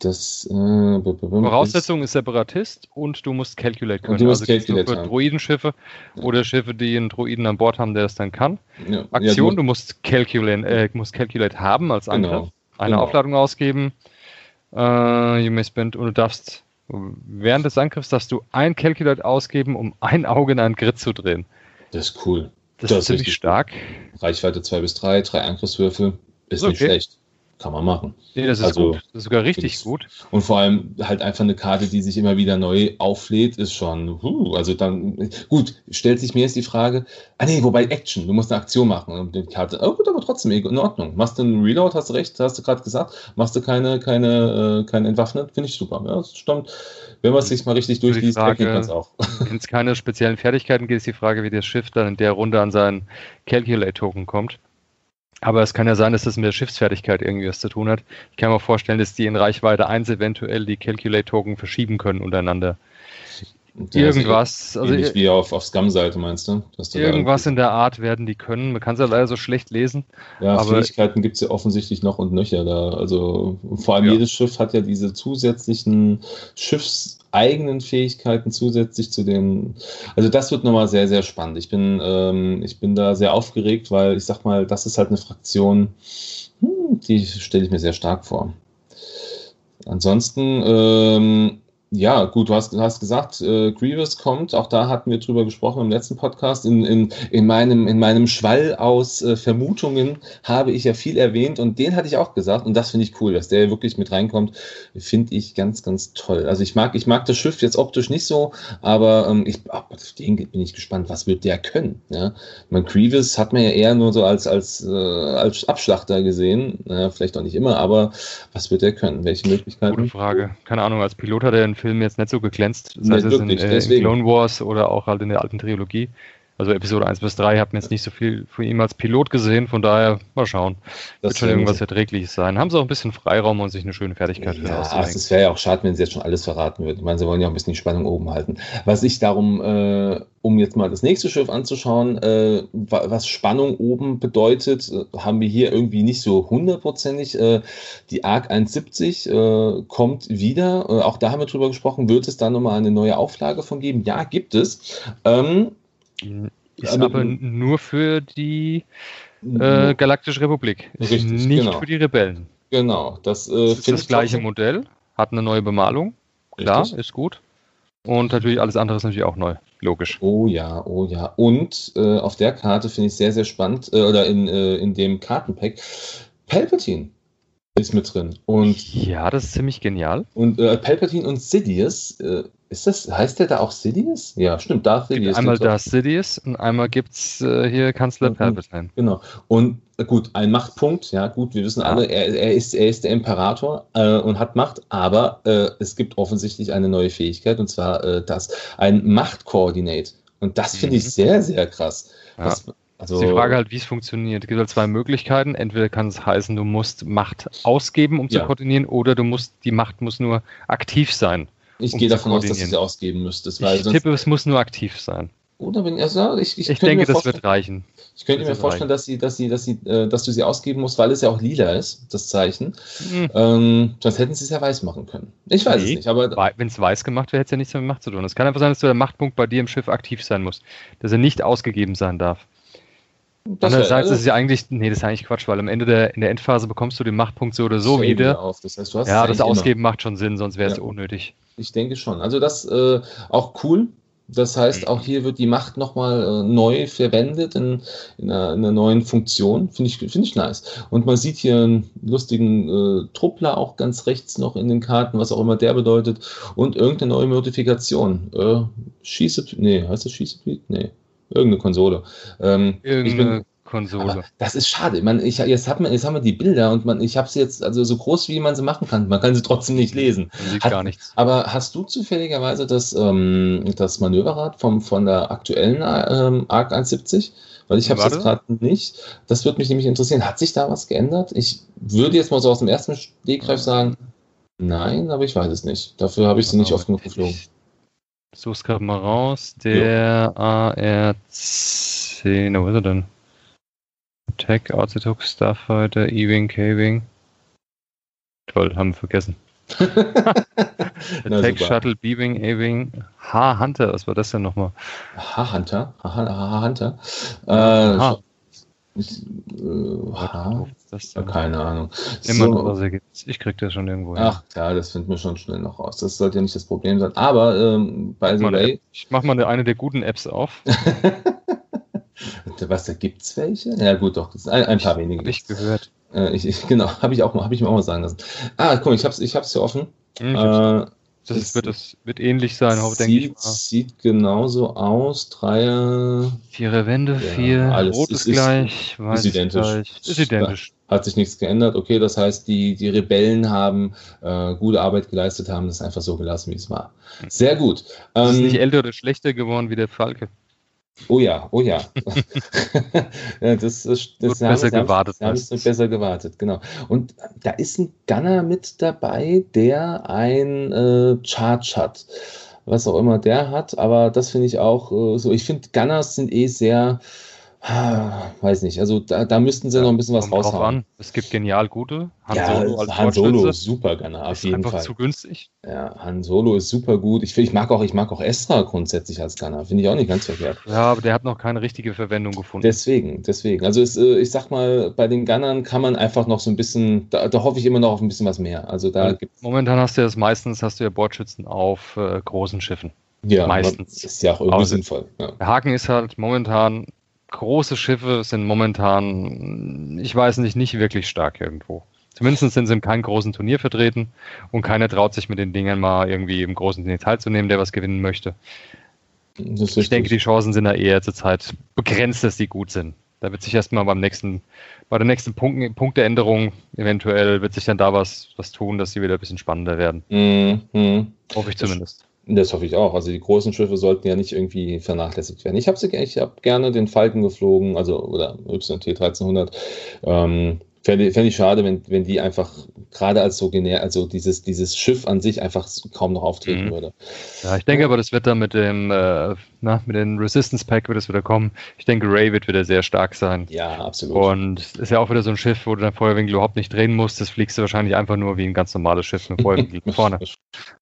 [SPEAKER 2] Das,
[SPEAKER 1] äh, Voraussetzung ist Separatist und du musst Calculate können.
[SPEAKER 2] du musst also Calculate
[SPEAKER 1] für Droidenschiffe ja. oder Schiffe, die einen Droiden an Bord haben, der es dann kann. Ja. Aktion, ja, du, musst Calculate, äh, musst Calculate haben als Angriff. Genau. Eine genau. Aufladung ausgeben. Äh, you may spend, und du darfst während des Angriffs darfst du ein Calculate ausgeben, um ein Auge in einen Grid zu drehen.
[SPEAKER 2] Das ist cool.
[SPEAKER 1] Das, das ist ziemlich stark.
[SPEAKER 2] Reichweite 2 bis 3, drei Angriffswürfel. Ist, ist okay. nicht schlecht kann man machen.
[SPEAKER 1] Nee, das ist also, gut. Das ist sogar richtig gut.
[SPEAKER 2] Und vor allem halt einfach eine Karte, die sich immer wieder neu auflädt, ist schon, huh, also dann, gut, stellt sich mir jetzt die Frage, ah nee, wobei Action, du musst eine Aktion machen und die Karte, oh gut, aber trotzdem in Ordnung. Machst du einen Reload, hast du recht, hast du gerade gesagt, machst du keine, keine, äh, keine entwaffnet, finde ich super. Ja, das stimmt. Wenn man es sich mal richtig durchliest,
[SPEAKER 1] erkennt man es auch. Wenn es keine speziellen Fertigkeiten gibt, ist die Frage, wie das Schiff dann in der Runde an seinen Calculate-Token kommt. Aber es kann ja sein, dass das mit der Schiffsfertigkeit irgendwie was zu tun hat. Ich kann mir vorstellen, dass die in Reichweite 1 eventuell die Calculate-Token verschieben können untereinander.
[SPEAKER 2] Ja, irgendwas. Also ähnlich wie auf, auf Scum-Seite meinst du?
[SPEAKER 1] du irgendwas in der Art werden die können. Man kann es ja leider so schlecht lesen.
[SPEAKER 2] Ja, aber Fähigkeiten gibt es ja offensichtlich noch und nöcher da. Also vor allem ja. jedes Schiff hat ja diese zusätzlichen schiffseigenen Fähigkeiten zusätzlich zu den. Also das wird nochmal sehr, sehr spannend. Ich bin, ähm, ich bin da sehr aufgeregt, weil ich sag mal, das ist halt eine Fraktion, hm, die stelle ich mir sehr stark vor. Ansonsten ähm, ja, gut, du hast, du hast gesagt, äh, Grievous kommt, auch da hatten wir drüber gesprochen im letzten Podcast. In, in, in, meinem, in meinem Schwall aus äh, Vermutungen habe ich ja viel erwähnt und den hatte ich auch gesagt und das finde ich cool, dass der wirklich mit reinkommt, finde ich ganz, ganz toll. Also ich mag, ich mag das Schiff jetzt optisch nicht so, aber ähm, ich, auf den bin ich gespannt, was wird der können. Ja? Mein Grievous hat man ja eher nur so als, als, äh, als Abschlachter gesehen, ja, vielleicht auch nicht immer, aber was wird der können? Welche Möglichkeiten?
[SPEAKER 1] Gute Frage. Keine Ahnung, als Pilot hat er einen Film jetzt nicht so geglänzt, sei nee, es in, äh, in, Clone Wars oder auch halt in der alten Trilogie. Also Episode 1 bis 3 habe jetzt nicht so viel von ihm als Pilot gesehen, von daher mal schauen. Das wird schon irgendwas Erträgliches sein. Haben sie auch ein bisschen Freiraum und sich eine schöne Fertigkeit
[SPEAKER 2] ja, Es wäre ja auch schade, wenn sie jetzt schon alles verraten würden. Ich meine, sie wollen ja auch ein bisschen die Spannung oben halten. Was ich darum, äh, um jetzt mal das nächste Schiff anzuschauen, äh, was Spannung oben bedeutet, äh, haben wir hier irgendwie nicht so hundertprozentig. Äh, die ARC 170 äh, kommt wieder. Äh, auch da haben wir drüber gesprochen. Wird es da nochmal eine neue Auflage von geben? Ja, gibt es. Ähm,
[SPEAKER 1] ist aber, aber nur für die äh, Galaktische Republik.
[SPEAKER 2] Richtig,
[SPEAKER 1] nicht genau. für die Rebellen.
[SPEAKER 2] Genau. Das,
[SPEAKER 1] äh, das ist das gleiche Modell, hat eine neue Bemalung. Klar, richtig. ist gut. Und natürlich alles andere ist natürlich auch neu. Logisch.
[SPEAKER 2] Oh ja, oh ja. Und äh, auf der Karte finde ich sehr, sehr spannend, äh, oder in, äh, in dem Kartenpack, Palpatine ist mit drin. Und,
[SPEAKER 1] ja, das ist ziemlich genial.
[SPEAKER 2] Und äh, Palpatine und Sidious äh, ist das, heißt der da auch Sidious? Ja, stimmt, Darth
[SPEAKER 1] Sidious. Einmal Darth Sidious und einmal gibt es äh, hier Kanzler mhm, Palpatine.
[SPEAKER 2] Genau. Und äh, gut, ein Machtpunkt, ja, gut, wir wissen ja. alle, er, er, ist, er ist der Imperator äh, und hat Macht, aber äh, es gibt offensichtlich eine neue Fähigkeit und zwar das, ein Machtkoordinate. Und das finde mhm. ich sehr, sehr krass.
[SPEAKER 1] Ja. Was, also, die Frage halt, wie es funktioniert. Es gibt halt zwei Möglichkeiten. Entweder kann es heißen, du musst Macht ausgeben, um ja. zu koordinieren, oder du musst, die Macht muss nur aktiv sein.
[SPEAKER 2] Ich um gehe davon aus, dass du sie ausgeben müsstest.
[SPEAKER 1] Weil ich tippe, es muss nur aktiv sein.
[SPEAKER 2] Oder wenn sagt, ich,
[SPEAKER 1] ich, ich denke, das wird reichen.
[SPEAKER 2] Ich könnte mir vorstellen, dass, sie, dass, sie, dass, sie, äh, dass du sie ausgeben musst, weil es ja auch lila ist, das Zeichen. Mhm. Ähm, sonst hätten sie es ja weiß machen können. Ich weiß nee, es nicht, aber.
[SPEAKER 1] Wenn es weiß gemacht wäre, hätte es ja nichts mit Macht zu tun. Es kann einfach sein, dass der Machtpunkt bei dir im Schiff aktiv sein muss, dass er nicht ausgegeben sein darf. Andererseits ist es ja eigentlich, nee, das ist eigentlich Quatsch, weil am Ende der, in der Endphase bekommst du den Machtpunkt so oder so wieder. Auf. Das heißt, ja, das Ausgeben immer. macht schon Sinn, sonst wäre es ja. unnötig.
[SPEAKER 2] Ich denke schon. Also das äh, auch cool. Das heißt, mhm. auch hier wird die Macht nochmal äh, neu verwendet in, in, einer, in, einer, neuen Funktion. Finde ich, find ich nice. Und man sieht hier einen lustigen äh, Truppler auch ganz rechts noch in den Karten, was auch immer der bedeutet. Und irgendeine neue Modifikation. Äh, Schieße, nee, heißt das Schieße? Nee. Irgendeine Konsole.
[SPEAKER 1] Ähm, Irgendeine Konsole.
[SPEAKER 2] das ist schade. Man, ich, jetzt, hat man, jetzt haben wir die Bilder und man, ich habe sie jetzt also so groß, wie man sie machen kann. Man kann sie trotzdem nicht lesen.
[SPEAKER 1] Man sieht hat, gar nichts.
[SPEAKER 2] Aber hast du zufälligerweise das, ähm, das Manöverrad vom, von der aktuellen ähm, ARC 170? Weil ich habe es jetzt gerade nicht. Das würde mich nämlich interessieren. Hat sich da was geändert? Ich würde jetzt mal so aus dem ersten Stegreif sagen, nein, aber ich weiß es nicht. Dafür habe ich sie nicht oft genug geflogen.
[SPEAKER 1] So, es gerade mal raus. Der jo. AR10, wo ist er denn? Attack, Arzitok, Starfighter, E-Wing, K-Wing. Toll, haben wir vergessen. <laughs> Attack, Shuttle, B-Wing, A-Wing, H-Hunter, was war das denn nochmal?
[SPEAKER 2] H-Hunter? H-Hunter? Äh, ich, äh, das ja, keine Ahnung.
[SPEAKER 1] Immer so. was ergibt. Ich krieg das schon irgendwo
[SPEAKER 2] hin. Ach ja, das finden wir schon schnell noch raus. Das sollte ja nicht das Problem sein. Aber ähm, by the way.
[SPEAKER 1] Ich mach mal eine, eine der guten Apps auf. <laughs>
[SPEAKER 2] was, da gibt's welche? Ja gut, doch, ein, ein paar wenige.
[SPEAKER 1] Hab ich gehört.
[SPEAKER 2] Äh, ich, ich, genau, <laughs> habe ich auch mal, habe ich mir auch mal sagen lassen. Ah, guck, ich hab's, ich hab's hier offen. Hm, äh,
[SPEAKER 1] das ist, wird, das wird ähnlich sein,
[SPEAKER 2] sieht, denke ich mal. Sieht genauso aus. Dreier.
[SPEAKER 1] Vier Wände, ja, vier. Alles Rot ist, ist gleich.
[SPEAKER 2] Weiß ist identisch. Gleich.
[SPEAKER 1] Ist identisch.
[SPEAKER 2] Hat sich nichts geändert. Okay, das heißt, die, die Rebellen haben äh, gute Arbeit geleistet, haben das einfach so gelassen, wie es war. Sehr gut.
[SPEAKER 1] Ähm, ist nicht älter oder schlechter geworden wie der Falke.
[SPEAKER 2] Oh ja, oh ja. <laughs> das, das, das
[SPEAKER 1] haben, besser gewartet.
[SPEAKER 2] Haben es besser gewartet, genau. Und da ist ein Gunner mit dabei, der ein äh, Charge hat. Was auch immer der hat, aber das finde ich auch äh, so. Ich finde, Gunners sind eh sehr weiß nicht, also da, da müssten sie ja, noch ein bisschen was raushauen.
[SPEAKER 1] Es gibt genial gute.
[SPEAKER 2] Han ja, Solo als Han Solo ist super gerne,
[SPEAKER 1] auf ist jeden einfach Fall. zu günstig.
[SPEAKER 2] Ja, Han Solo ist super gut. Ich, ich mag auch, ich mag auch Estra grundsätzlich als Gunner. Finde ich auch nicht ganz verkehrt.
[SPEAKER 1] Ja, aber der hat noch keine richtige Verwendung gefunden.
[SPEAKER 2] Deswegen, deswegen. Also ist, äh, ich sag mal, bei den Gunnern kann man einfach noch so ein bisschen, da, da hoffe ich immer noch auf ein bisschen was mehr. Also da
[SPEAKER 1] gibt's Momentan hast du ja das meistens, hast du ja Bordschützen auf äh, großen Schiffen.
[SPEAKER 2] Ja, meistens. Ist ja auch irgendwie also, sinnvoll. Ja.
[SPEAKER 1] Der Haken ist halt momentan, große Schiffe sind momentan, ich weiß nicht, nicht wirklich stark irgendwo. Zumindest sind sie in keinem großen Turnier vertreten und keiner traut sich mit den Dingen mal irgendwie im großen Turnier teilzunehmen, der was gewinnen möchte. Ich denke, die Chancen sind da eher zurzeit begrenzt, dass die gut sind. Da wird sich erstmal beim nächsten, bei der nächsten Punkt, Punkteänderung eventuell wird sich dann da was, was tun, dass sie wieder ein bisschen spannender werden.
[SPEAKER 2] Mhm.
[SPEAKER 1] Hoffe ich zumindest.
[SPEAKER 2] Das hoffe ich auch. Also die großen Schiffe sollten ja nicht irgendwie vernachlässigt werden. Ich habe ich hab gerne den Falken geflogen, also oder YT 1300. Ähm, Fände fänd ich schade, wenn, wenn die einfach gerade als so genär, also dieses, dieses Schiff an sich einfach kaum noch auftreten mhm. würde.
[SPEAKER 1] Ja, ich denke aber, das wird dann mit dem, äh, na, mit dem Resistance Pack wird es wieder kommen. Ich denke, Ray wird wieder sehr stark sein.
[SPEAKER 2] Ja, absolut.
[SPEAKER 1] Und ist ja auch wieder so ein Schiff, wo du dein Feuerwinkel überhaupt nicht drehen musst. Das fliegst du wahrscheinlich einfach nur wie ein ganz normales Schiff mit Feuerwinkel <laughs> vorne.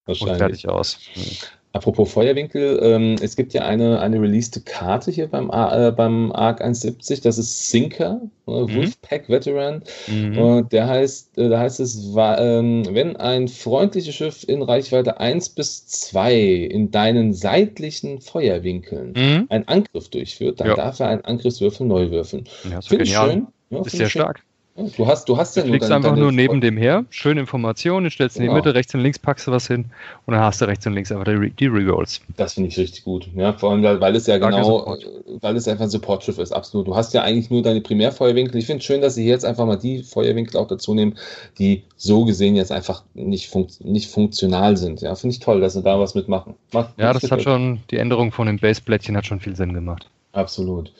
[SPEAKER 2] Wahrscheinlich.
[SPEAKER 1] Und fertig aus.
[SPEAKER 2] Mhm. Apropos Feuerwinkel, ähm, es gibt ja eine, eine releaste Karte hier beim, äh, beim ARC 170, das ist Sinker, äh, mhm. Wolfpack Veteran. Mhm. Und der heißt, äh, da heißt es, ähm, wenn ein freundliches Schiff in Reichweite 1 bis 2 in deinen seitlichen Feuerwinkeln mhm. einen Angriff durchführt, dann ja. darf er einen Angriffswürfel neu würfeln.
[SPEAKER 1] Ja, Finde ich schön. Ja,
[SPEAKER 2] ist
[SPEAKER 1] sehr stark.
[SPEAKER 2] Du hast, du hast ja
[SPEAKER 1] du nur deine, einfach nur neben dem her, schöne Informationen, stellst genau. in die genau. Mitte, rechts und links packst du was hin und dann hast du rechts und links einfach die, die Rerolls.
[SPEAKER 2] Das finde ich richtig gut. Ja, vor allem, weil es ja Starke genau, Support. weil es einfach ein Supportschiff ist, absolut. Du hast ja eigentlich nur deine Primärfeuerwinkel. Ich finde es schön, dass sie jetzt einfach mal die Feuerwinkel auch dazu nehmen, die so gesehen jetzt einfach nicht, funkt, nicht funktional sind. Ja, finde ich toll, dass sie da was mitmachen.
[SPEAKER 1] Macht, ja, das hat schon, die Änderung von dem Baseplättchen hat schon viel Sinn gemacht.
[SPEAKER 2] Absolut.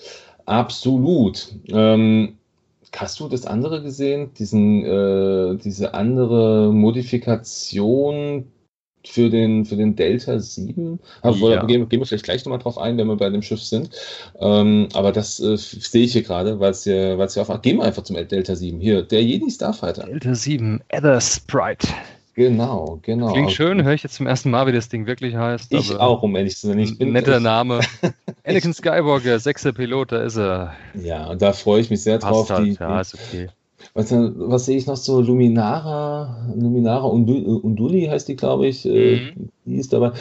[SPEAKER 2] Absolut. Ähm, Hast du das andere gesehen? Diesen, äh, diese andere Modifikation, für den, für den Delta 7. Also, ja. gehen, gehen, wir vielleicht gleich nochmal drauf ein, wenn wir bei dem Schiff sind. Ähm, aber das äh, sehe ich hier gerade, weil es ja, weil es ja auf. Gehen wir einfach zum Delta 7. Hier, der Jedi Starfighter.
[SPEAKER 1] Delta 7, Ether Sprite.
[SPEAKER 2] Genau, genau.
[SPEAKER 1] Klingt schön, höre ich jetzt zum ersten Mal, wie das Ding wirklich heißt.
[SPEAKER 2] Ich auch, um ehrlich zu sein. Ich
[SPEAKER 1] bin netter Name. <laughs> Anakin Skywalker, sechster Pilot, da ist er.
[SPEAKER 2] Ja, und da freue ich mich sehr Passt drauf.
[SPEAKER 1] Halt, die, ja, ist okay.
[SPEAKER 2] Was, was, sehe ich noch so? Luminara, Luminara Unduli heißt die, glaube ich. Äh, mhm. Die ist dabei.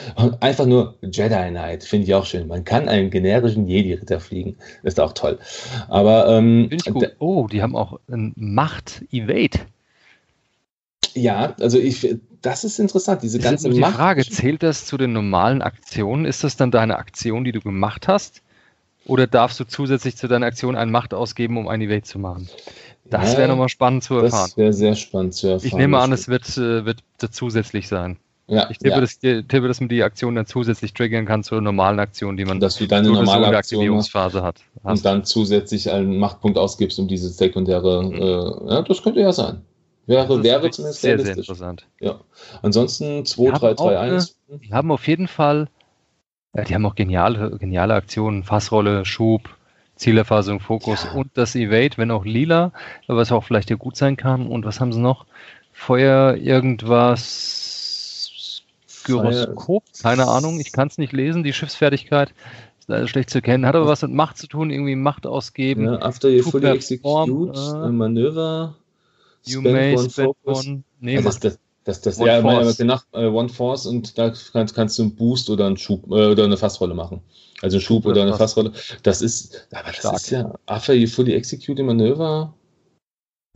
[SPEAKER 2] Einfach nur Jedi Knight, finde ich auch schön. Man kann einen generischen Jedi-Ritter fliegen. Ist auch toll. Aber. Ähm,
[SPEAKER 1] oh, die haben auch Macht Evade.
[SPEAKER 2] Ja, also ich, das ist interessant, diese
[SPEAKER 1] das
[SPEAKER 2] ganze
[SPEAKER 1] ist die Macht. Frage, zählt das zu den normalen Aktionen? Ist das dann deine Aktion, die du gemacht hast? Oder darfst du zusätzlich zu deiner Aktion eine Macht ausgeben, um ein Evade zu machen? Das ja, wäre nochmal spannend zu erfahren. Das
[SPEAKER 2] wäre sehr spannend zu erfahren.
[SPEAKER 1] Ich nehme an, es wird, äh, wird zusätzlich sein. Ja, ich tippe, ja. das, tippe, dass man die Aktion dann zusätzlich triggern kann zur normalen Aktion, die man
[SPEAKER 2] dass du deine normale so
[SPEAKER 1] Aktivierungsphase hat.
[SPEAKER 2] Hast. Und dann zusätzlich einen Machtpunkt ausgibst, um diese sekundäre. Mhm. Äh, ja, das könnte ja sein. Wäre, wäre zumindest
[SPEAKER 1] sehr, sehr interessant.
[SPEAKER 2] Ja. Ansonsten 2, 3, 3, 1.
[SPEAKER 1] Die haben auf jeden Fall, ja, die haben auch geniale, geniale Aktionen, Fassrolle, Schub, Zielerfassung, Fokus ja. und das Evade, wenn auch lila, was auch vielleicht ja gut sein kann. Und was haben sie noch? Feuer, irgendwas, Gyroskop, keine Ahnung, ich kann es nicht lesen, die Schiffsfertigkeit ist leider schlecht zu kennen, hat aber was mit Macht zu tun, irgendwie Macht ausgeben.
[SPEAKER 2] Ja, after you fully execute, äh, Manöver,
[SPEAKER 1] You may spend one.
[SPEAKER 2] Nee, also das, das, das, das one ja, Force. Nach, äh, One Force und da kannst, kannst du einen Boost oder einen Schub äh, oder eine Fassrolle machen. Also einen Schub oder, oder eine Fassrolle. Das ist, aber das Stark. ist ja after you fully execute Manöver.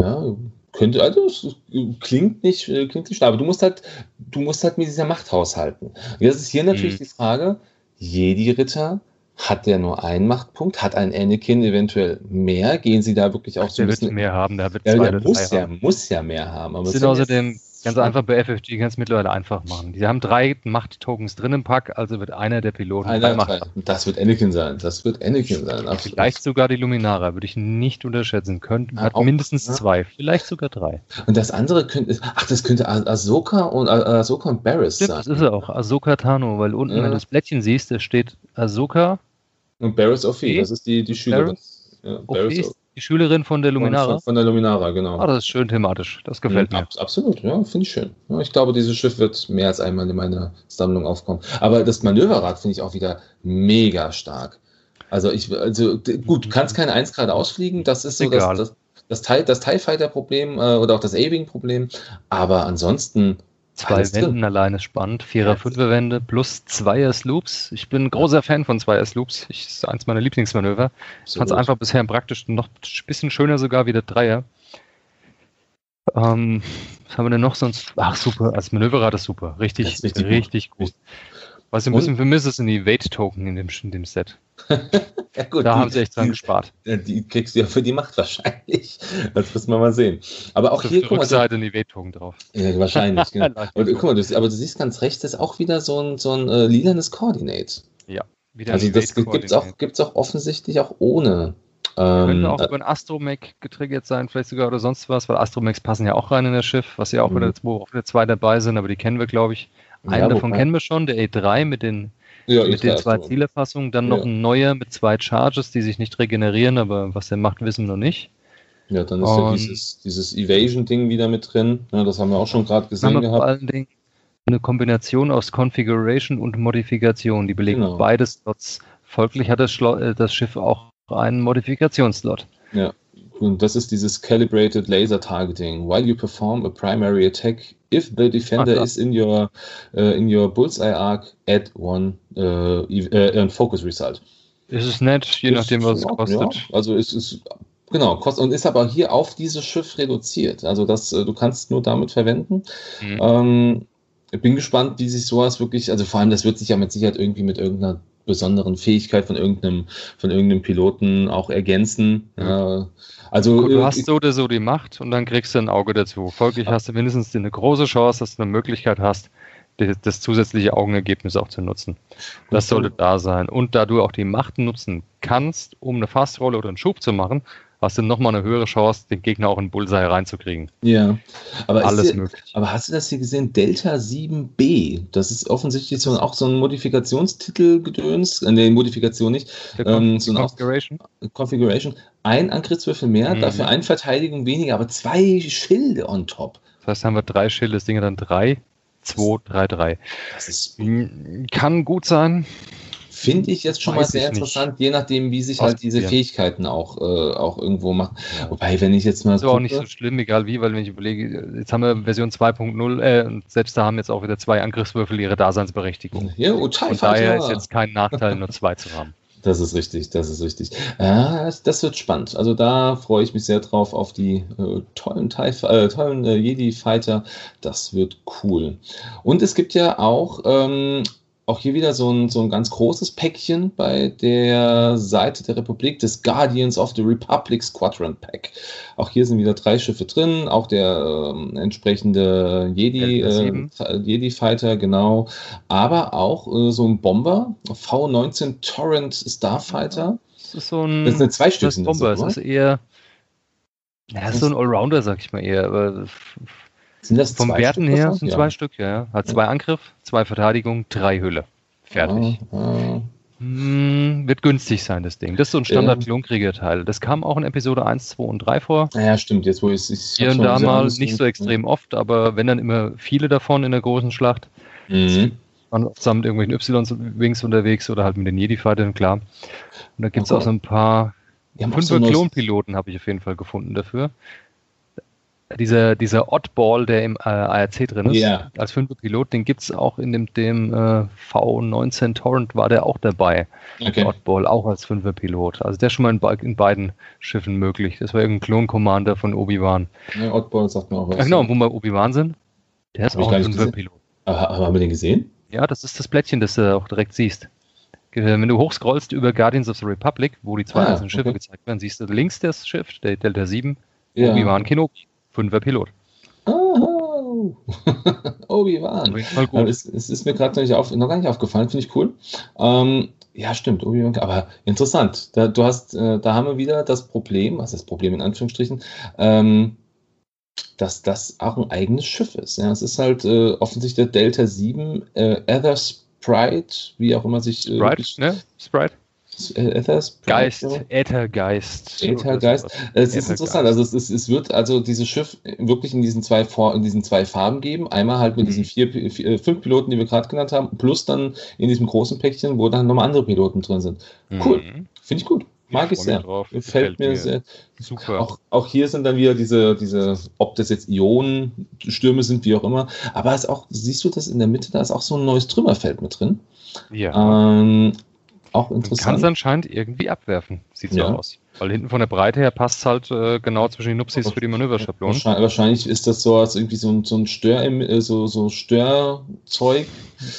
[SPEAKER 2] Ja, könnte, also es klingt nicht, äh, klingt nicht aber du musst halt, du musst halt mit dieser Macht haushalten. Jetzt ist hier natürlich hm. die Frage, Jedi-Ritter hat der nur einen Machtpunkt? Hat ein Anakin eventuell mehr? Gehen sie da wirklich auch
[SPEAKER 1] so
[SPEAKER 2] ein
[SPEAKER 1] bisschen... mehr haben, der wird
[SPEAKER 2] ja, zwei der muss ja, haben. muss ja mehr haben.
[SPEAKER 1] Aber sind außerdem ganz einfach bei FFG ganz mittlerweile einfach machen. Die haben drei Macht-Tokens drin im Pack, also wird einer der Piloten
[SPEAKER 2] einer, Macht Das wird Anakin sein. Das wird Anakin sein.
[SPEAKER 1] Absolut. Vielleicht sogar die Luminara, würde ich nicht unterschätzen. Könnte, hat auch, mindestens ja. zwei, vielleicht sogar drei.
[SPEAKER 2] Und das andere könnte, ach, das könnte Ahsoka und Ahsoka und Barris Stimmt, sein.
[SPEAKER 1] Das ist auch Ahsoka Tano, weil unten, ja. wenn du das Blättchen siehst, da steht Ahsoka,
[SPEAKER 2] und Barris Ophi, das ist die, die Schülerin.
[SPEAKER 1] Ja, Barris die Schülerin von der Luminara?
[SPEAKER 2] Von, von, der Luminara, genau.
[SPEAKER 1] Ah, das ist schön thematisch. Das gefällt ja, mir.
[SPEAKER 2] absolut, ja, finde ich schön. Ja, ich glaube, dieses Schiff wird mehr als einmal in meiner Sammlung aufkommen. Aber das Manöverrad finde ich auch wieder mega stark. Also ich, also gut, du kannst keine 1 Grad ausfliegen, das ist so das, das, das, TIE, das TIE Fighter Problem äh, oder auch das A-Wing Problem. Aber ansonsten
[SPEAKER 1] Zwei Alles Wänden drin. alleine spannend. Vierer, fünfer Wände plus Zweier Sloops. Ich bin ein großer Fan von Zweier Sloops. Ich, das ist eins meiner Lieblingsmanöver. Ich fand es einfach bisher praktisch noch ein bisschen schöner sogar wie der Dreier. Ähm, was haben wir denn noch sonst? Ach, super. Als Manöverrad ist super. Richtig, richtig, richtig gut. Was ich ein bisschen vermisse, sind die Wait-Token in dem, in dem Set. <laughs> ja, gut, da die, haben sie echt dran gespart.
[SPEAKER 2] Die, die, kriegst du ja für die Macht wahrscheinlich. <laughs> Das muss man mal sehen. Aber auch hier,
[SPEAKER 1] guck mal. Also, die Wait-Token drauf.
[SPEAKER 2] Ja, wahrscheinlich, genau. <laughs> Und, guck mal, du, aber du siehst ganz rechts, das ist auch wieder so ein, so ein äh, lilanes Coordinate.
[SPEAKER 1] Ja,
[SPEAKER 2] wieder Also das gibt es auch, auch offensichtlich auch ohne.
[SPEAKER 1] Ähm, könnte auch über ein Astromech getriggert sein, vielleicht sogar oder sonst was, weil Astromechs passen ja auch rein in das Schiff, was ja auch mhm. wieder, wo auch wieder zwei dabei sind, aber die kennen wir, glaube ich. Einen ja, davon kennen wir schon, der E3 mit den, ja, mit den zwei Zielerfassungen. Dann noch ein neuer mit zwei Charges, die sich nicht regenerieren, aber was er macht, wissen wir noch nicht.
[SPEAKER 2] Ja, dann ist Und ja dieses, dieses Evasion-Ding wieder mit drin. Ja, das haben wir auch schon gerade gesehen haben wir gehabt. Vor allen Dingen
[SPEAKER 1] eine Kombination aus Configuration und Modifikation. Die belegen genau. beide Slots. Folglich hat das, Schlo äh, das Schiff auch einen Modifikationsslot.
[SPEAKER 2] Ja, und das ist dieses Calibrated Laser Targeting. While you perform a primary attack, if the defender is in your uh, in your bullseye arc, add one uh, uh, focus result.
[SPEAKER 1] Ist es nett, je ist, nachdem, was es kostet. Ja,
[SPEAKER 2] also es ist genau kostet und ist aber hier auf dieses Schiff reduziert. Also das du kannst nur damit verwenden. Mhm. Ähm, ich bin gespannt, wie sich sowas wirklich, also vor allem, das wird sich ja mit Sicherheit irgendwie mit irgendeiner besonderen Fähigkeit von irgendeinem, von irgendeinem Piloten auch ergänzen. Ja.
[SPEAKER 1] Also, du äh, hast so oder so die Macht und dann kriegst du ein Auge dazu. Folglich hast du mindestens eine große Chance, dass du eine Möglichkeit hast, das zusätzliche Augenergebnis auch zu nutzen. Das sollte da sein. Und da du auch die Macht nutzen kannst, um eine Fastrolle oder einen Schub zu machen, hast du nochmal eine höhere Chance, den Gegner auch in Bullseye reinzukriegen.
[SPEAKER 2] Ja, aber
[SPEAKER 1] alles
[SPEAKER 2] hier,
[SPEAKER 1] möglich.
[SPEAKER 2] Aber hast du das hier gesehen? Delta 7b. Das ist offensichtlich so, auch so ein Modifikationstitel gedöns. Äh, nee, Modifikation nicht.
[SPEAKER 1] Ähm, so Configuration.
[SPEAKER 2] Configuration. Ein Angriffswürfel mehr, mhm. dafür eine Verteidigung weniger, aber zwei Schilde on top.
[SPEAKER 1] Das heißt, haben wir drei Schilde, das Ding dann drei, zwei, drei, drei. Das ist kann gut sein.
[SPEAKER 2] Finde ich jetzt schon Weiß mal sehr interessant, nicht. je nachdem, wie sich halt diese Fähigkeiten auch, äh, auch irgendwo machen. Ja. Wobei, wenn ich jetzt mal.
[SPEAKER 1] Das ist auch nicht so schlimm, egal wie, weil wenn ich überlege, jetzt haben wir Version 2.0 äh, und selbst da haben jetzt auch wieder zwei Angriffswürfel ihre Daseinsberechtigung.
[SPEAKER 2] Ja, und
[SPEAKER 1] Von daher ist jetzt kein Nachteil, nur zwei zu haben. <laughs>
[SPEAKER 2] Das ist richtig, das ist richtig. Ja, das wird spannend. Also da freue ich mich sehr drauf auf die äh, tollen, äh, tollen äh, Jedi-Fighter. Das wird cool. Und es gibt ja auch ähm, auch hier wieder so ein, so ein ganz großes Päckchen bei der Seite der Republik des Guardians of the Republic Squadron Pack. Auch hier sind wieder drei Schiffe drin, auch der äh, entsprechende Jedi, äh, Jedi Fighter, genau. Aber auch äh, so ein Bomber, V19 Torrent Starfighter.
[SPEAKER 1] Das ist so ein.
[SPEAKER 2] Das ist eine Zweistück. Das
[SPEAKER 1] Bomber, das ist eher. Ja, das ist so ein Allrounder, sag ich mal eher. Aber sind das Vom Werten Stück her sind ja. zwei Stück, ja. Hat zwei Angriff, zwei Verteidigung, drei Hülle. Fertig. Ah, ah. Hm, wird günstig sein, das Ding. Das ist so ein Standard-Klonkrieger-Teil. Das kam auch in Episode 1, 2 und 3 vor.
[SPEAKER 2] Ja, stimmt. Jetzt, wo ich es.
[SPEAKER 1] Hier und da mal nicht so extrem ja. oft, aber wenn dann immer viele davon in der großen Schlacht. Mhm. Man zusammen mit irgendwelchen Y-Wings unterwegs oder halt mit den Jedi-Fightern, klar. Und da gibt es okay. auch so ein paar. Fünfer Klonpiloten habe ich auf jeden Fall gefunden dafür dieser, dieser Oddball, der im äh, ARC drin ist, yeah. als fünfter Pilot, den gibt es auch in dem, dem äh, V19 Torrent, war der auch dabei. Okay. Oddball, auch als fünfter Pilot. Also der ist schon mal in, in, beiden Schiffen möglich. Das war irgendein Klon-Commander von Obi-Wan.
[SPEAKER 2] Ja, Oddball sagt mir auch was.
[SPEAKER 1] Ja, genau, wo wir Obi-Wan sind, der ist auch ein fünfter Pilot.
[SPEAKER 2] Aber, haben wir den gesehen?
[SPEAKER 1] Ja, das ist das Plättchen, das du auch direkt siehst. Wenn du hochscrollst über Guardians of the Republic, wo die zwei ah, einzelnen Schiffe okay. gezeigt werden, siehst du links das Schiff, der Delta 7, ja. Obi-Wan Kenobi. Fünfer Pilot.
[SPEAKER 2] Oh, <laughs> Obi-Wan. Es, es, ist mir gerade noch, noch, gar nicht aufgefallen, finde ich cool. Ähm, ja, stimmt, Obi-Wan, aber interessant. Da, du hast, äh, da haben wir wieder das Problem, was ist das Problem in Anführungsstrichen, ähm, dass das auch ein eigenes Schiff ist. Ja, es ist halt äh, offensichtlich der Delta 7 äh, Ether Sprite, wie auch immer sich.
[SPEAKER 1] Äh, Sprite, ne? Sprite. Äthers, Geist, Äthergeist.
[SPEAKER 2] Äthergeist. Es ist interessant. Also es, ist, es wird also dieses Schiff wirklich in diesen zwei in diesen zwei Farben geben. Einmal halt mit mhm. diesen vier, vier, fünf Piloten, die wir gerade genannt haben, plus dann in diesem großen Päckchen, wo dann nochmal andere Piloten drin sind. Cool. Mhm. Finde ich gut. Mag ich, ich sehr. Drauf. Gefällt, mir, mir sehr. Super. Auch, auch hier sind dann wieder diese, diese, ob das jetzt Ionenstürme sind, wie auch immer. Aber es ist auch, siehst du das in der Mitte, da ist auch so ein neues Trümmerfeld mit drin.
[SPEAKER 1] Ja. Ähm, auch interessant. Kann es anscheinend irgendwie abwerfen, sieht so ja. aus. Weil hinten von der Breite her passt es halt äh, genau zwischen den Nupsis für die Manöverschablonen.
[SPEAKER 2] Wahrscheinlich, wahrscheinlich, ist das so als irgendwie so ein, so ein Stör, äh, so, so Störzeug.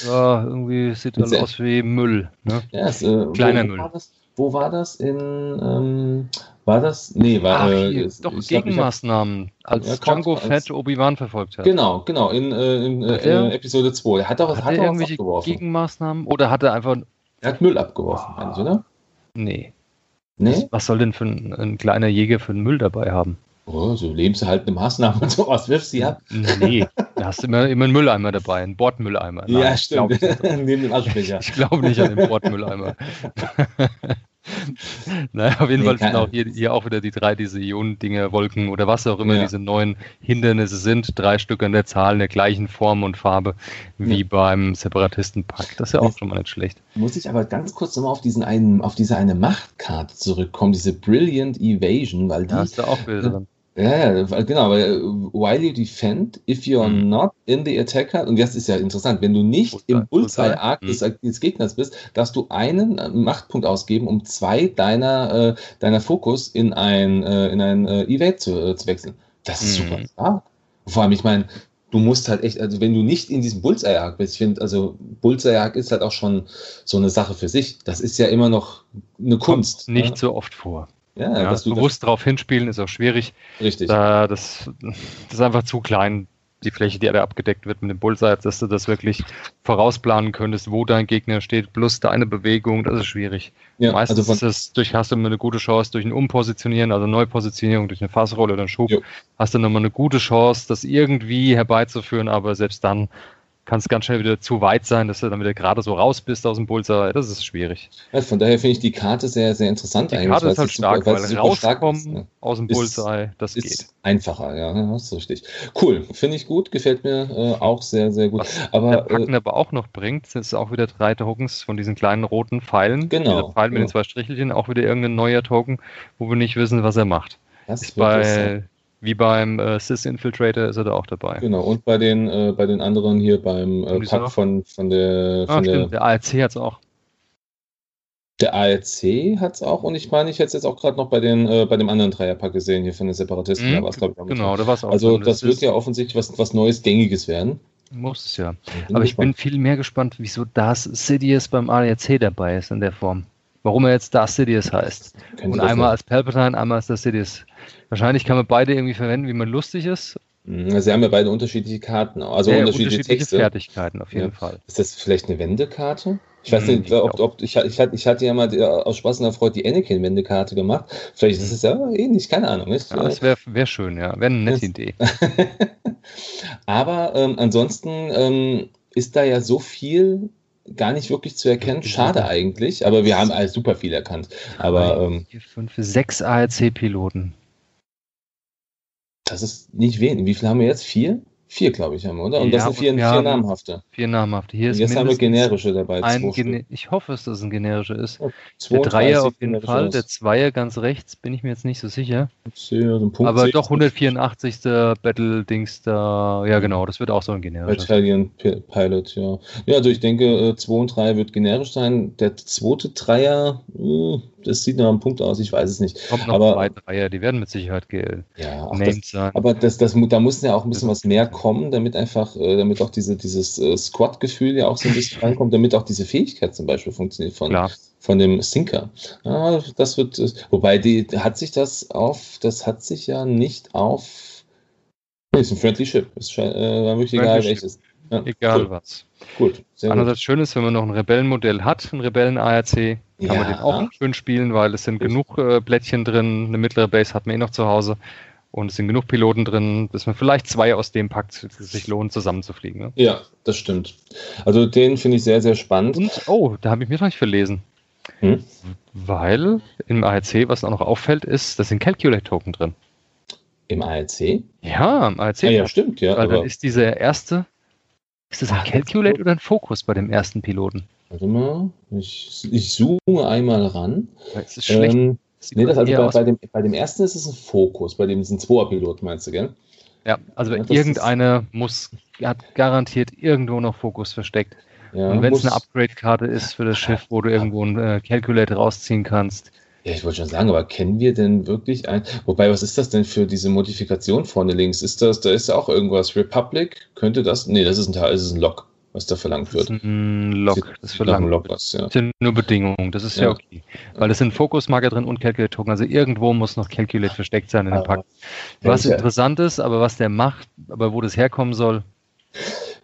[SPEAKER 1] Ja, irgendwie sieht das aus wie Müll. Ne?
[SPEAKER 2] Ja, es, äh, Kleiner wo, Müll. War das, wo war das? In, ähm, war das? Nee, war Ach,
[SPEAKER 1] hier, äh, doch Gegenmaßnahmen, hab, als ja, Django Fett Obi-Wan verfolgt hat.
[SPEAKER 2] Genau, genau, in, äh, in, in Episode 2.
[SPEAKER 1] Hat er, hat, hat er irgendwelche Gegenmaßnahmen oder hat er einfach
[SPEAKER 2] er hat Müll abgeworfen, oh. meinst oder?
[SPEAKER 1] Nee. Nee? Was, was, soll denn für ein, ein, kleiner Jäger für einen Müll dabei haben?
[SPEAKER 2] Oh, so lebenserhaltende Maßnahmen und sowas wirfst du ab.
[SPEAKER 1] Nee, da hast du immer, immer einen Mülleimer dabei, einen Bordmülleimer.
[SPEAKER 2] Nein, ja, stimmt. <laughs> Neben dem Aschenbecher.
[SPEAKER 1] Ich glaube nicht an den Bordmülleimer. <laughs> <laughs> naja, auf jeden Fall sind auch hier, hier, auch wieder die drei, diese Ionendinger, Wolken oder was auch immer ja. diese neuen Hindernisse sind. Drei Stück an der Zahl in der gleichen Form und Farbe wie ja. beim Separatistenpack. Das ist ja auch schon mal nicht schlecht.
[SPEAKER 2] Muss ich aber ganz kurz nochmal auf diesen einen, auf diese eine Machtkarte zurückkommen, diese Brilliant Evasion, weil die. Da
[SPEAKER 1] hast du auch Bilder drin.
[SPEAKER 2] Ja, genau, weil äh, while you defend, if you are mhm. not in the attacker, und das ist ja interessant, wenn du nicht Bullseye. im Bullseye-Arc des, des, Gegners bist, darfst du einen äh, Machtpunkt ausgeben, um zwei deiner, äh, deiner Fokus in ein, äh, in ein äh, Evade zu, äh, zu wechseln. Das ist mhm. super stark. Vor allem, ich meine, du musst halt echt, also wenn du nicht in diesem Bullseye-Arc bist, ich finde, also Bullseye-Arc ist halt auch schon so eine Sache für sich. Das ist ja immer noch eine Kunst.
[SPEAKER 1] Kommt nicht ja? so oft vor.
[SPEAKER 2] Ja,
[SPEAKER 1] ja bewusst darauf hinspielen ist auch schwierig.
[SPEAKER 2] Richtig.
[SPEAKER 1] Da, das, das ist einfach zu klein. die Fläche, die alle abgedeckt wird mit dem Bullseye, dass du das wirklich vorausplanen könntest, wo dein Gegner steht, plus deine Bewegung, das ist schwierig. Ja, Meistens also ist es durch, hast du immer eine gute Chance durch ein Umpositionieren, also Neupositionierung durch eine Fassrolle oder einen Schub, jo. hast du nochmal eine gute Chance, das irgendwie herbeizuführen, aber selbst dann kann es ganz schnell wieder zu weit sein, dass du dann wieder gerade so raus bist aus dem Bullseye. Das ist schwierig.
[SPEAKER 2] Ja, von daher finde ich die Karte sehr, sehr interessant
[SPEAKER 1] die eigentlich. Die Karte ist halt stark, super, weil, weil rauskommen stark ist, aus dem Bullseye, das
[SPEAKER 2] ist geht. einfacher, ja, das ist richtig. Cool, finde ich gut, gefällt mir äh, auch sehr, sehr gut.
[SPEAKER 1] Was aber, der Packen äh, aber auch noch bringt, sind auch wieder drei Tokens von diesen kleinen roten Pfeilen.
[SPEAKER 2] Genau.
[SPEAKER 1] Dieser Pfeil mit
[SPEAKER 2] genau.
[SPEAKER 1] den zwei Strichelchen, auch wieder irgendein neuer Token, wo wir nicht wissen, was er macht. Das ist bei wie beim äh, Sys Infiltrator ist er da auch dabei.
[SPEAKER 2] Genau, und bei den, äh, bei den anderen hier beim äh, Pack von, von der.
[SPEAKER 1] Ah, von ah, der, stimmt, der ARC hat es auch.
[SPEAKER 2] Der ARC hat es auch und ich meine, ich hätte es jetzt auch gerade noch bei, den, äh, bei dem anderen Dreierpack gesehen, hier von den Separatisten.
[SPEAKER 1] Mhm, da glaube ich, Genau, da war es auch.
[SPEAKER 2] Also, das, das wird ja offensichtlich was, was Neues, Gängiges werden.
[SPEAKER 1] Muss es ja. Aber ich bin viel mehr gespannt, wieso das Sidious beim ARC dabei ist in der Form. Warum er jetzt Darth Sidious heißt. Können und einmal als Palpatine, einmal als Darth Sidious. Wahrscheinlich kann man beide irgendwie verwenden, wie man lustig ist.
[SPEAKER 2] Mhm, sie haben ja beide unterschiedliche Karten, also ja, unterschiedliche, unterschiedliche Texte.
[SPEAKER 1] Fertigkeiten auf jeden ja. Fall.
[SPEAKER 2] Ist das vielleicht eine Wendekarte? Ich weiß hm, nicht, ob, ob ich, ich, ich, hatte ja mal aus Spaß und der Freude die Anakin-Wendekarte gemacht. Vielleicht ist es ja ähnlich, keine Ahnung. Nicht?
[SPEAKER 1] Ja, das wäre wär schön, ja. Wäre eine nette Idee. <laughs>
[SPEAKER 2] Aber ähm, ansonsten ähm, ist da ja so viel gar nicht wirklich zu erkennen. Schade eigentlich, aber wir haben alles super viel erkannt. Aber ähm,
[SPEAKER 1] fünf, sechs ARC-Piloten.
[SPEAKER 2] Das ist nicht wenig. Wie viel haben wir jetzt? Vier? Vier, glaube ich, haben wir, oder? Und ja, das sind vier, vier namhafte.
[SPEAKER 1] Vier namhafte.
[SPEAKER 2] Hier ist jetzt haben wir generische dabei.
[SPEAKER 1] Gene ich hoffe, dass das ein generischer ist. Oh, der Dreier auf jeden Fall, aus. der Zweier ganz rechts, bin ich mir jetzt nicht so sicher. Also Aber doch 184. Battle-Dings da. Ja, genau, das wird auch so ein generischer.
[SPEAKER 2] Italian Pilot, ja. Ja, also ich denke, 2 äh, und 3 wird generisch sein. Der zweite Dreier, uh, das sieht nach einem Punkt aus, ich weiß es nicht.
[SPEAKER 1] Kommt noch aber, zwei Dreier, die werden mit Sicherheit ge
[SPEAKER 2] ja, das, sein. Aber das, das, da muss ja auch ein bisschen was mehr kommen, damit einfach, äh, damit auch diese, dieses äh, Squad-Gefühl ja auch so ein bisschen <laughs> reinkommt, damit auch diese Fähigkeit zum Beispiel funktioniert von, von dem Sinker. Ja, das wird, äh, wobei die hat sich das auf, das hat sich ja nicht auf. Nee, ist ein Friendly Ship. Ist äh, war wirklich egal welches.
[SPEAKER 1] Ja, Egal cool. was. Gut. Andererseits schön ist, wenn man noch ein Rebellenmodell hat, ein Rebellen-ARC, kann ja. man den auch schön spielen, weil es sind genug äh, Blättchen drin, eine mittlere Base hat man eh noch zu Hause und es sind genug Piloten drin, dass man vielleicht zwei aus dem packt, sich lohnt, zusammenzufliegen. Ne?
[SPEAKER 2] Ja, das stimmt. Also den finde ich sehr, sehr spannend.
[SPEAKER 1] Und, oh, da habe ich mir noch nicht verlesen. Hm? Weil im ARC, was auch noch auffällt, ist, da sind Calculate-Token drin.
[SPEAKER 2] Im ARC?
[SPEAKER 1] Ja, im ARC.
[SPEAKER 2] Ja, ja stimmt, ja.
[SPEAKER 1] Weil dann ist dieser erste ist das ein Calculate oder ein Fokus bei dem ersten Piloten?
[SPEAKER 2] Warte mal, ich, ich zoome einmal ran.
[SPEAKER 1] Das ist schlecht. Ähm,
[SPEAKER 2] nee, das also bei, bei, dem, bei dem ersten ist es ein Fokus, bei dem ist ein Zweier-Pilot, meinst du, gell?
[SPEAKER 1] Ja, also ja, irgendeine muss, hat garantiert irgendwo noch Fokus versteckt. Ja, Und wenn es eine Upgrade-Karte ist für das Schiff, wo du irgendwo ein äh, Calculate rausziehen kannst,
[SPEAKER 2] ja, ich wollte schon sagen, aber kennen wir denn wirklich ein. Wobei, was ist das denn für diese Modifikation vorne links? Ist das, da ist ja auch irgendwas. Republic, könnte das? Nee, das ist ein Teil, das ist ein Lock, was da verlangt wird.
[SPEAKER 1] Das ist ein Lock, das verlangt Lock was, ja. Das sind nur Bedingungen, das ist ja, ja okay. Weil es sind Fokusmarker drin und Calculate Token, also irgendwo muss noch Calculate versteckt sein in dem Pack. Was ja, interessant ist, aber was der macht, aber wo das herkommen soll,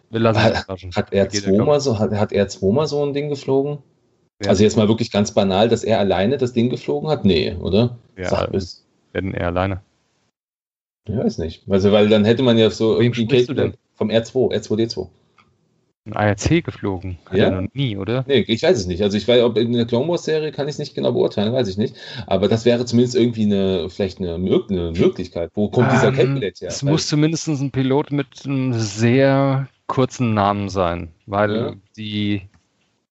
[SPEAKER 2] wir lassen hat, hat er zweimal so, hat, hat er zweimal so ein Ding geflogen? Ja. Also jetzt mal wirklich ganz banal, dass er alleine das Ding geflogen hat? Nee, oder?
[SPEAKER 1] Ja, Sag. Wenn er alleine.
[SPEAKER 2] Ich weiß nicht. Also, weil dann hätte man ja so Wem irgendwie Kate vom R2, R2D2.
[SPEAKER 1] Ein ARC geflogen.
[SPEAKER 2] Hat ja? noch nie, oder? Nee, ich weiß es nicht. Also ich weiß, ob in der Clone Wars Serie kann ich es nicht genau beurteilen, weiß ich nicht. Aber das wäre zumindest irgendwie eine, vielleicht eine, eine Möglichkeit. Wo kommt um, dieser ähm, Calculate her?
[SPEAKER 1] Es muss zumindest ein Pilot mit einem sehr kurzen Namen sein, weil ja. die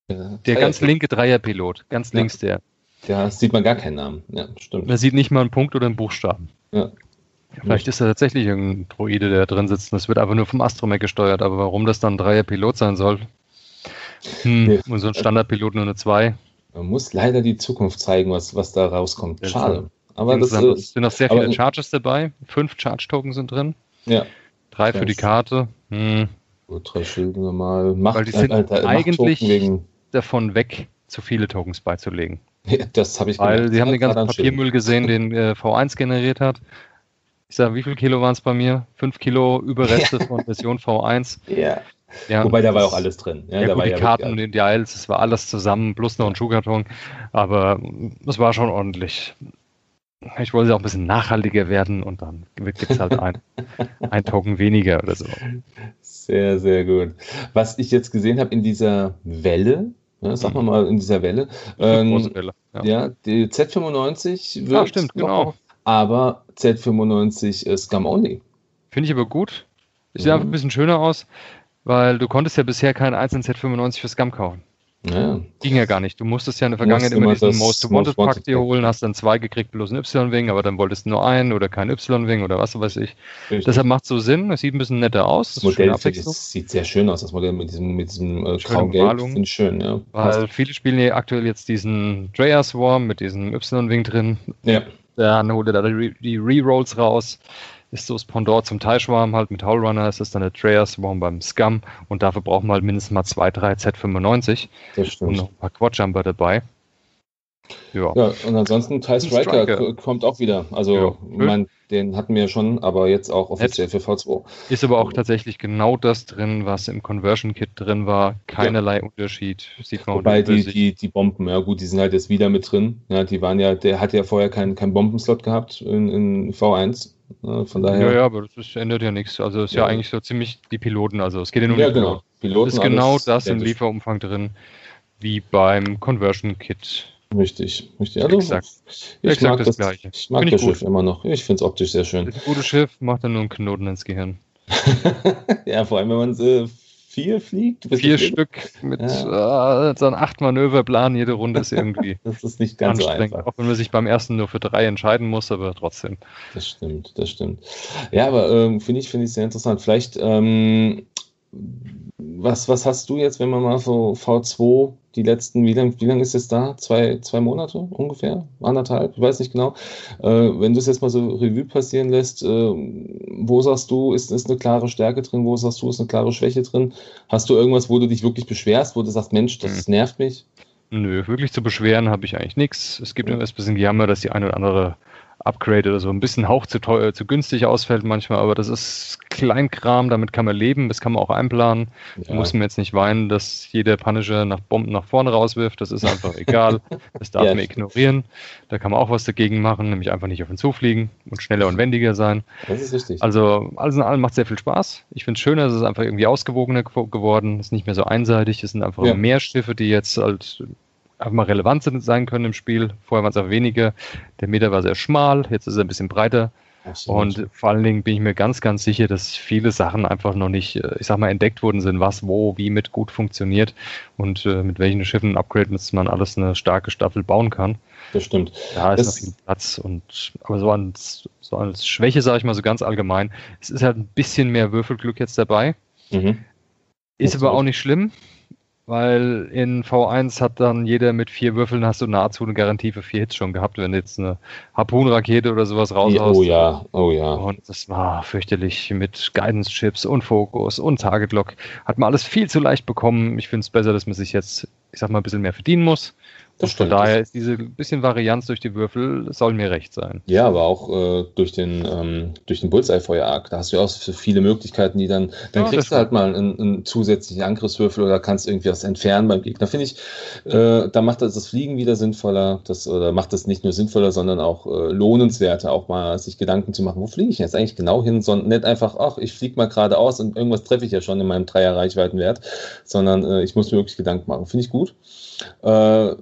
[SPEAKER 1] der ganz linke Dreierpilot, ganz ja. links der.
[SPEAKER 2] Ja, sieht man gar keinen Namen. Ja,
[SPEAKER 1] stimmt. Man sieht nicht mal einen Punkt oder einen Buchstaben. Ja. Vielleicht ist da tatsächlich irgendein Droide, der drin sitzt. Das wird aber nur vom Astromech gesteuert. Aber warum das dann ein Dreierpilot sein soll? Hm, nee. Und so ein Standardpilot nur eine 2.
[SPEAKER 2] Man muss leider die Zukunft zeigen, was, was da rauskommt. Schade.
[SPEAKER 1] Aber das, es sind noch sehr viele Charges dabei. Fünf Charge-Token sind drin.
[SPEAKER 2] Ja.
[SPEAKER 1] Drei für die Karte. Hm.
[SPEAKER 2] Drei Schilden normal. Macht,
[SPEAKER 1] Weil die sind äh, äh, eigentlich wegen davon weg, zu viele Tokens beizulegen. <laughs>
[SPEAKER 2] Ja, das habe ich
[SPEAKER 1] Weil sie haben den ganzen Papiermüll gesehen, den äh, V1 generiert hat. Ich sage, wie viel Kilo waren es bei mir? Fünf Kilo Überreste von Version V1.
[SPEAKER 2] Ja. ja Wobei da war auch alles drin.
[SPEAKER 1] Ja, ja da gut, war die ja Karten und die Dials, es war alles zusammen, plus noch ein Schuhkarton. Aber es war schon ordentlich. Ich wollte auch ein bisschen nachhaltiger werden und dann gibt es halt ein, <laughs> ein Token weniger oder so.
[SPEAKER 2] Sehr, sehr gut. Was ich jetzt gesehen habe in dieser Welle, ja, sag mhm. mal in dieser Welle, ähm, Welle ja. ja. die Z95
[SPEAKER 1] wird ja, stimmt, genau.
[SPEAKER 2] Aber Z95 ist Scum Only.
[SPEAKER 1] Finde ich aber gut. Sieht mhm. einfach ein bisschen schöner aus, weil du konntest ja bisher keinen einzelnen Z95 für Scum kaufen. Ja. Ging ja gar nicht. Du musstest ja in der Vergangenheit immer diesen Most Wanted Pack dir holen, hast dann zwei gekriegt, bloß einen Y-Wing, aber dann wolltest du nur einen oder keinen Y-Wing oder was weiß ich. Richtig. Deshalb macht es so Sinn, es sieht ein bisschen netter aus.
[SPEAKER 2] Das Modell sieht sehr schön aus, das Modell mit diesem, mit diesem äh, Graugelb. Finde schön, ja.
[SPEAKER 1] Weil viele spielen ja aktuell jetzt diesen Dreyer Swarm mit diesem Y-Wing drin. Ja. Dann holt er da die Rerolls raus ist so das Pendant zum Teilschwarm halt mit Howlrunner, ist das dann der Trayer Swarm beim Scum und dafür brauchen wir halt mindestens mal zwei, drei Z95
[SPEAKER 2] das stimmt.
[SPEAKER 1] und noch ein paar Quadjumper dabei.
[SPEAKER 2] Ja. ja, und ansonsten Ty Striker, Striker, kommt auch wieder. Also, ja. mein, den hatten wir ja schon, aber jetzt auch offiziell für V2.
[SPEAKER 1] Ist aber auch tatsächlich genau das drin, was im Conversion Kit drin war. Keinerlei ja. Unterschied.
[SPEAKER 2] Sieht man Wobei die, die, die Bomben, ja gut, die sind halt jetzt wieder mit drin. Ja, die waren ja, der hat ja vorher keinen kein Bombenslot gehabt in, in V1. Von daher.
[SPEAKER 1] Ja, ja, aber das ist, ändert ja nichts. Also es ist ja. ja. eigentlich so ziemlich die Piloten. Also es geht ja nur um
[SPEAKER 2] ja, genau.
[SPEAKER 1] Piloten. Ist genau das im Lieferumfang drin, wie beim Conversion Kit.
[SPEAKER 2] Richtig, richtig. Also,
[SPEAKER 1] Exakt.
[SPEAKER 2] Ich, Exakt mag das, das ich mag das Schiff immer noch. Ich finde es optisch sehr schön. Das
[SPEAKER 1] gute Schiff macht dann nur einen Knoten ins Gehirn. <laughs>
[SPEAKER 2] ja, vor allem, wenn man es äh, vier fliegt.
[SPEAKER 1] Vier Stück mit ja. äh, so einem acht Manöverplan, jede Runde ist irgendwie. <laughs>
[SPEAKER 2] das ist nicht ganz so einfach.
[SPEAKER 1] Auch wenn man sich beim ersten nur für drei entscheiden muss, aber trotzdem.
[SPEAKER 2] Das stimmt, das stimmt. Ja, aber ähm, finde ich, finde ich sehr interessant. Vielleicht, ähm, was, was hast du jetzt, wenn man mal so V2 die letzten, wie lange wie lang ist es da? Zwei, zwei Monate ungefähr? Anderthalb? Ich weiß nicht genau. Äh, wenn du es jetzt mal so Revue passieren lässt, äh, wo sagst du, ist, ist eine klare Stärke drin? Wo sagst du, ist eine klare Schwäche drin? Hast du irgendwas, wo du dich wirklich beschwerst, wo du sagst, Mensch, das mhm. nervt mich?
[SPEAKER 1] Nö, wirklich zu beschweren habe ich eigentlich nichts. Es gibt mhm. immer ein bisschen Jammer, dass die eine oder andere Upgrade oder so ein bisschen Hauch zu teuer, zu günstig ausfällt manchmal, aber das ist Kleinkram, damit kann man leben, das kann man auch einplanen. Ja. Da muss man jetzt nicht weinen, dass jeder Punisher nach Bomben nach vorne rauswirft, das ist einfach egal. Das darf <laughs> ja, man ignorieren. Da kann man auch was dagegen machen, nämlich einfach nicht auf ihn zufliegen und schneller und wendiger sein.
[SPEAKER 2] Das ist richtig.
[SPEAKER 1] Also alles in allem macht sehr viel Spaß. Ich finde es schöner, es ist einfach irgendwie ausgewogener geworden, es ist nicht mehr so einseitig, es sind einfach ja. mehr Schiffe, die jetzt halt einfach mal relevant sein können im Spiel. Vorher waren es auch weniger. Der Meter war sehr schmal, jetzt ist er ein bisschen breiter. Absolut. Und vor allen Dingen bin ich mir ganz, ganz sicher, dass viele Sachen einfach noch nicht, äh, ich sag mal, entdeckt worden sind, was, wo, wie mit gut funktioniert und äh, mit welchen Schiffen und Upgrades man alles eine starke Staffel bauen kann.
[SPEAKER 2] Das stimmt.
[SPEAKER 1] Da ist das noch viel Platz und aber so als, so als Schwäche, sage ich mal so ganz allgemein, es ist halt ein bisschen mehr Würfelglück jetzt dabei. Mhm. Ist aber auch nicht schlimm. Weil in V1 hat dann jeder mit vier Würfeln hast du nahezu eine Garantie für vier Hits schon gehabt, wenn du jetzt eine Harpoon-Rakete oder sowas raushaust.
[SPEAKER 2] Oh ja, oh ja.
[SPEAKER 1] Und das war fürchterlich mit Guidance-Chips und Fokus und Target-Lock. Hat man alles viel zu leicht bekommen. Ich finde es besser, dass man sich jetzt, ich sag mal, ein bisschen mehr verdienen muss. Das stimmt. Von daher ist diese bisschen Varianz durch die Würfel, soll mir recht sein.
[SPEAKER 2] Ja, aber auch äh, durch den, ähm, durch den Bullseye-Feuer-Arc, da hast du ja auch so viele Möglichkeiten, die dann, dann ja, kriegst du halt mal einen, einen, zusätzlichen Angriffswürfel oder kannst irgendwie was entfernen beim Gegner. Finde ich, äh, da macht das, das Fliegen wieder sinnvoller, das, oder macht das nicht nur sinnvoller, sondern auch äh, lohnenswerter, auch mal sich Gedanken zu machen, wo fliege ich jetzt eigentlich genau hin, sondern nicht einfach, ach, ich fliege mal geradeaus und irgendwas treffe ich ja schon in meinem Dreier-Reichweitenwert, sondern äh, ich muss mir wirklich Gedanken machen. Finde ich gut. Äh,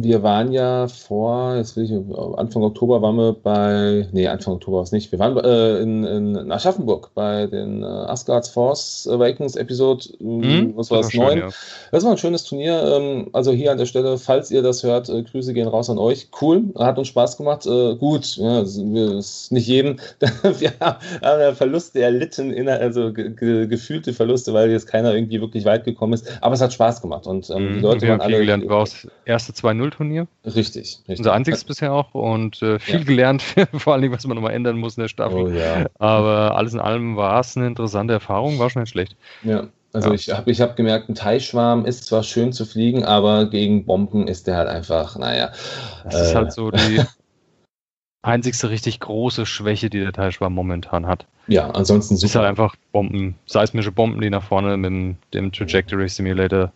[SPEAKER 2] wir waren ja vor, jetzt will ich, Anfang Oktober waren wir bei, nee, Anfang Oktober war es nicht, wir waren äh, in, in Aschaffenburg bei den äh, Asgard's Force Awakens Episode, mhm, was war das, 9. Ja. Das war ein schönes Turnier, ähm, also hier an der Stelle, falls ihr das hört, äh, Grüße gehen raus an euch. Cool, hat uns Spaß gemacht, äh, gut, ja, ist nicht jedem, <laughs> wir haben Verluste erlitten, also ge ge gefühlte Verluste, weil jetzt keiner irgendwie wirklich weit gekommen ist, aber es hat Spaß gemacht und ähm, die mhm, Leute waren alle
[SPEAKER 1] gelernt. Erste 2-0-Turnier.
[SPEAKER 2] Richtig,
[SPEAKER 1] richtig. Unser einziges bisher auch und äh, viel ja. gelernt, <laughs> vor allem, was man nochmal ändern muss in der Staffel. Oh, ja. Aber alles in allem war es eine interessante Erfahrung, war schon nicht schlecht.
[SPEAKER 2] Ja. Also ja. ich habe ich hab gemerkt, ein Teilschwarm ist zwar schön zu fliegen, aber gegen Bomben ist der halt einfach, naja.
[SPEAKER 1] Das äh, ist halt so die <laughs> einzigste richtig große Schwäche, die der Teilschwarm momentan hat.
[SPEAKER 2] Ja, ansonsten
[SPEAKER 1] super. Es ist halt einfach Bomben, seismische Bomben, die nach vorne mit dem, dem Trajectory Simulator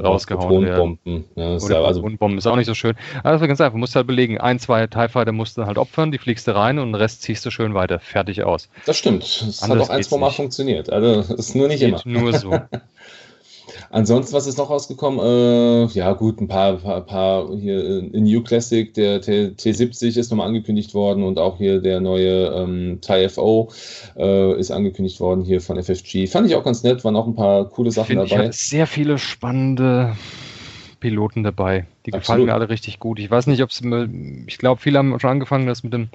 [SPEAKER 1] rausgehauen werden. Ja, Oder ja, also Bomben ist auch nicht so schön. Also ganz einfach, musst halt belegen, ein, zwei TIE Fighter musst du halt opfern, die fliegst du rein und den Rest ziehst du schön weiter. Fertig aus.
[SPEAKER 2] Das stimmt. Das Anders hat auch ein, zwei Mal funktioniert. Also ist nur nicht Geht
[SPEAKER 1] immer. Nur so. <laughs>
[SPEAKER 2] Ansonsten, was ist noch rausgekommen? Äh, ja, gut, ein paar, paar, paar hier in New Classic, der T, 70 ist nochmal angekündigt worden und auch hier der neue ähm, TIE-FO äh, ist angekündigt worden hier von FFG. Fand ich auch ganz nett, waren auch ein paar coole Sachen Find dabei.
[SPEAKER 1] Ich sehr viele spannende Piloten dabei. Die Absolut. gefallen mir alle richtig gut. Ich weiß nicht, ob es, ich glaube, viele haben schon angefangen, das mit dem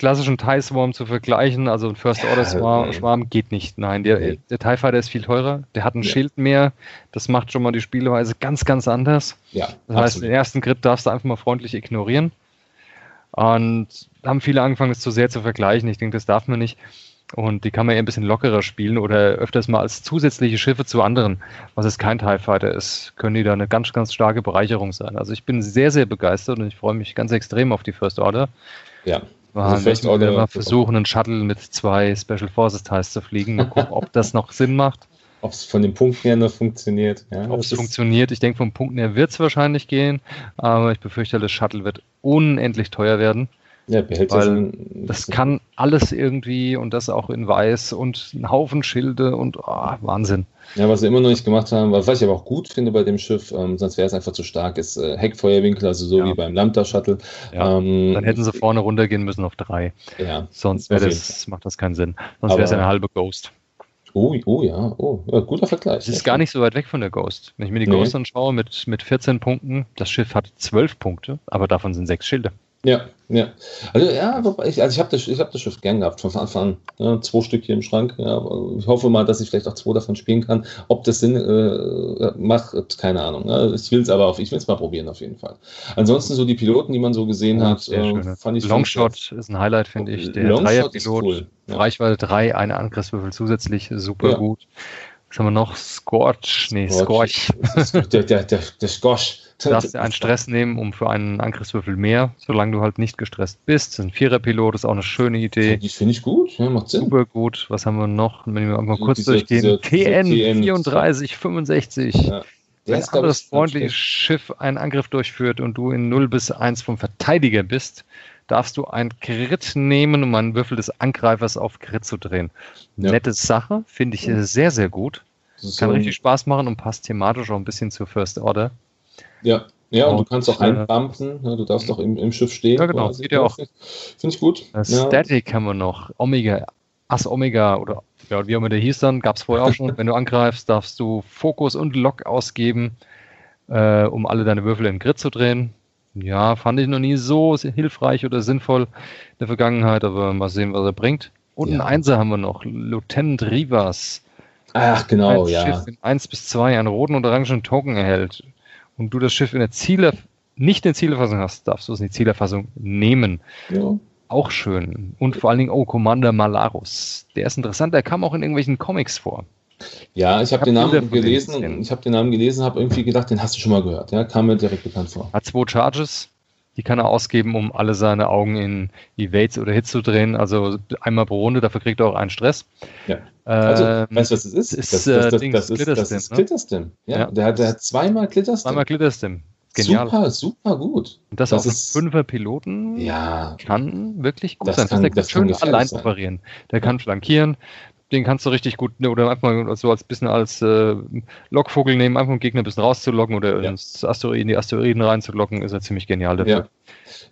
[SPEAKER 1] klassischen TIE Swarm zu vergleichen, also ein First Order Swarm, Schwarm geht nicht. Nein, der, nee. der TIE Fighter ist viel teurer, der hat ein ja. Schild mehr, das macht schon mal die Spielweise ganz, ganz anders.
[SPEAKER 2] Ja,
[SPEAKER 1] das absolut. heißt, den ersten Grid darfst du einfach mal freundlich ignorieren. Und haben viele angefangen, es zu sehr zu vergleichen. Ich denke, das darf man nicht. Und die kann man eher ein bisschen lockerer spielen oder öfters mal als zusätzliche Schiffe zu anderen, was es kein TIE Fighter ist, können die da eine ganz, ganz starke Bereicherung sein. Also ich bin sehr, sehr begeistert und ich freue mich ganz extrem auf die First Order.
[SPEAKER 2] Ja.
[SPEAKER 1] Also First Order mal versuchen, einen Shuttle mit zwei Special Forces Teils zu fliegen. Mal gucken, ob das noch Sinn macht.
[SPEAKER 2] Ob es von den Punkten her noch funktioniert.
[SPEAKER 1] Ja, ob es funktioniert. Ich denke, vom Punkten her wird es wahrscheinlich gehen, aber ich befürchte, das Shuttle wird unendlich teuer werden.
[SPEAKER 2] Ja, behält
[SPEAKER 1] weil das kann alles irgendwie und das auch in weiß und ein Haufen Schilde und oh, Wahnsinn.
[SPEAKER 2] Ja, was sie immer noch nicht gemacht haben, was ich aber auch gut finde bei dem Schiff, ähm, sonst wäre es einfach zu stark, ist äh, Heckfeuerwinkel, also so ja. wie beim Lambda-Shuttle.
[SPEAKER 1] Ja, ähm, dann hätten sie vorne runtergehen müssen auf drei.
[SPEAKER 2] Ja,
[SPEAKER 1] sonst das, macht das keinen Sinn. Sonst wäre es eine halbe Ghost.
[SPEAKER 2] Oh, oh ja, oh, ja, guter Vergleich.
[SPEAKER 1] Es ist gar nicht so weit weg von der Ghost. Wenn ich mir die nee. Ghost anschaue mit, mit 14 Punkten, das Schiff hat 12 Punkte, aber davon sind sechs Schilde.
[SPEAKER 2] Ja, ja. Also ja, ich, also ich habe das, hab das Schiff gern gehabt von Anfang an. Ja, zwei Stück hier im Schrank. Ja, ich hoffe mal, dass ich vielleicht auch zwei davon spielen kann. Ob das Sinn äh, macht, keine Ahnung. Ja, ich will es aber auf, ich will es mal probieren auf jeden Fall. Ansonsten so die Piloten, die man so gesehen hat,
[SPEAKER 1] äh, fand ich Longshot ist ein Highlight, finde ich. Der Dreierpilot, cool. ja. Reichweite 3, eine Angriffswürfel zusätzlich, super gut. Was haben wir noch? Scorch, nee, Scorch.
[SPEAKER 2] Scorch. <laughs> der, der, der, der Scorch.
[SPEAKER 1] Du darfst dir einen Stress nehmen, um für einen Angriffswürfel mehr, solange du halt nicht gestresst bist. Ein Viererpilot ist auch eine schöne Idee.
[SPEAKER 2] Die finde ich gut, ja, macht Sinn.
[SPEAKER 1] Super gut. Was haben wir noch? Wenn wir mal kurz diese, durchgehen. Diese, TN, TN 3465. Ja. Wenn ein anderes freundliches Schiff einen Angriff durchführt und du in 0 bis 1 vom Verteidiger bist, darfst du ein Crit nehmen, um einen Würfel des Angreifers auf Crit zu drehen. Ja. Nette Sache, finde ich sehr, sehr gut. Kann so richtig Spaß machen und passt thematisch auch ein bisschen zur First Order.
[SPEAKER 2] Ja, ja, und, und, du kannst auch einbumpen, ne? du darfst auch im, im Schiff stehen.
[SPEAKER 1] Ja, genau, geht ja auch. Finde
[SPEAKER 2] ich gut.
[SPEAKER 1] Ja. Static haben wir noch, Omega, Ass Omega oder ja, wie auch immer der hieß dann, gab es vorher auch schon. Wenn du angreifst, darfst du Fokus und Lock ausgeben, äh, um alle deine Würfel in Grid zu drehen. Ja, fand ich noch nie so hilfreich oder sinnvoll in der Vergangenheit, aber mal sehen, was er bringt. Und ja. ein Einser haben wir noch, Lieutenant Rivas.
[SPEAKER 2] Ach, genau,
[SPEAKER 1] ein
[SPEAKER 2] ja.
[SPEAKER 1] Schiff in 1 bis 2 einen roten und orangen Token erhält und du das Schiff in der Ziele, nicht in der Zielerfassung hast, darfst du es in die Zielerfassung nehmen. Ja. Auch schön. Und vor allen Dingen, oh, Commander Malarus. Der ist interessant, der kam auch in irgendwelchen Comics vor.
[SPEAKER 2] Ja, ich habe hab den Namen gelesen. Ich habe den Namen gelesen, habe irgendwie gedacht, den hast du schon mal gehört. Ja, kam mir direkt bekannt vor.
[SPEAKER 1] Hat zwei Charges, die kann er ausgeben, um alle seine Augen in Evades oder Hits zu drehen. Also einmal pro Runde, dafür kriegt er auch einen Stress.
[SPEAKER 2] Ja. Also, ähm, weißt du, was es ist?
[SPEAKER 1] ist das, das, das, das,
[SPEAKER 2] ist, das ist Glitterstim. Ne? Ja, ja. Der, hat, der hat zweimal Glitterstim.
[SPEAKER 1] Zweimal Glitterstim. Genial.
[SPEAKER 2] Super, super gut.
[SPEAKER 1] Und das, das auch ist, fünfer Piloten
[SPEAKER 2] ja,
[SPEAKER 1] kann wirklich gut das sein. Kann, das der kann schön allein sein. operieren. Der kann flankieren, den kannst du richtig gut, ne, oder einfach mal so als bisschen als äh, Lockvogel nehmen, einfach den Gegner ein bisschen rauszulocken oder ja. ins Asteroiden, die Asteroiden reinzulocken, ist er ziemlich genial dafür. Ja.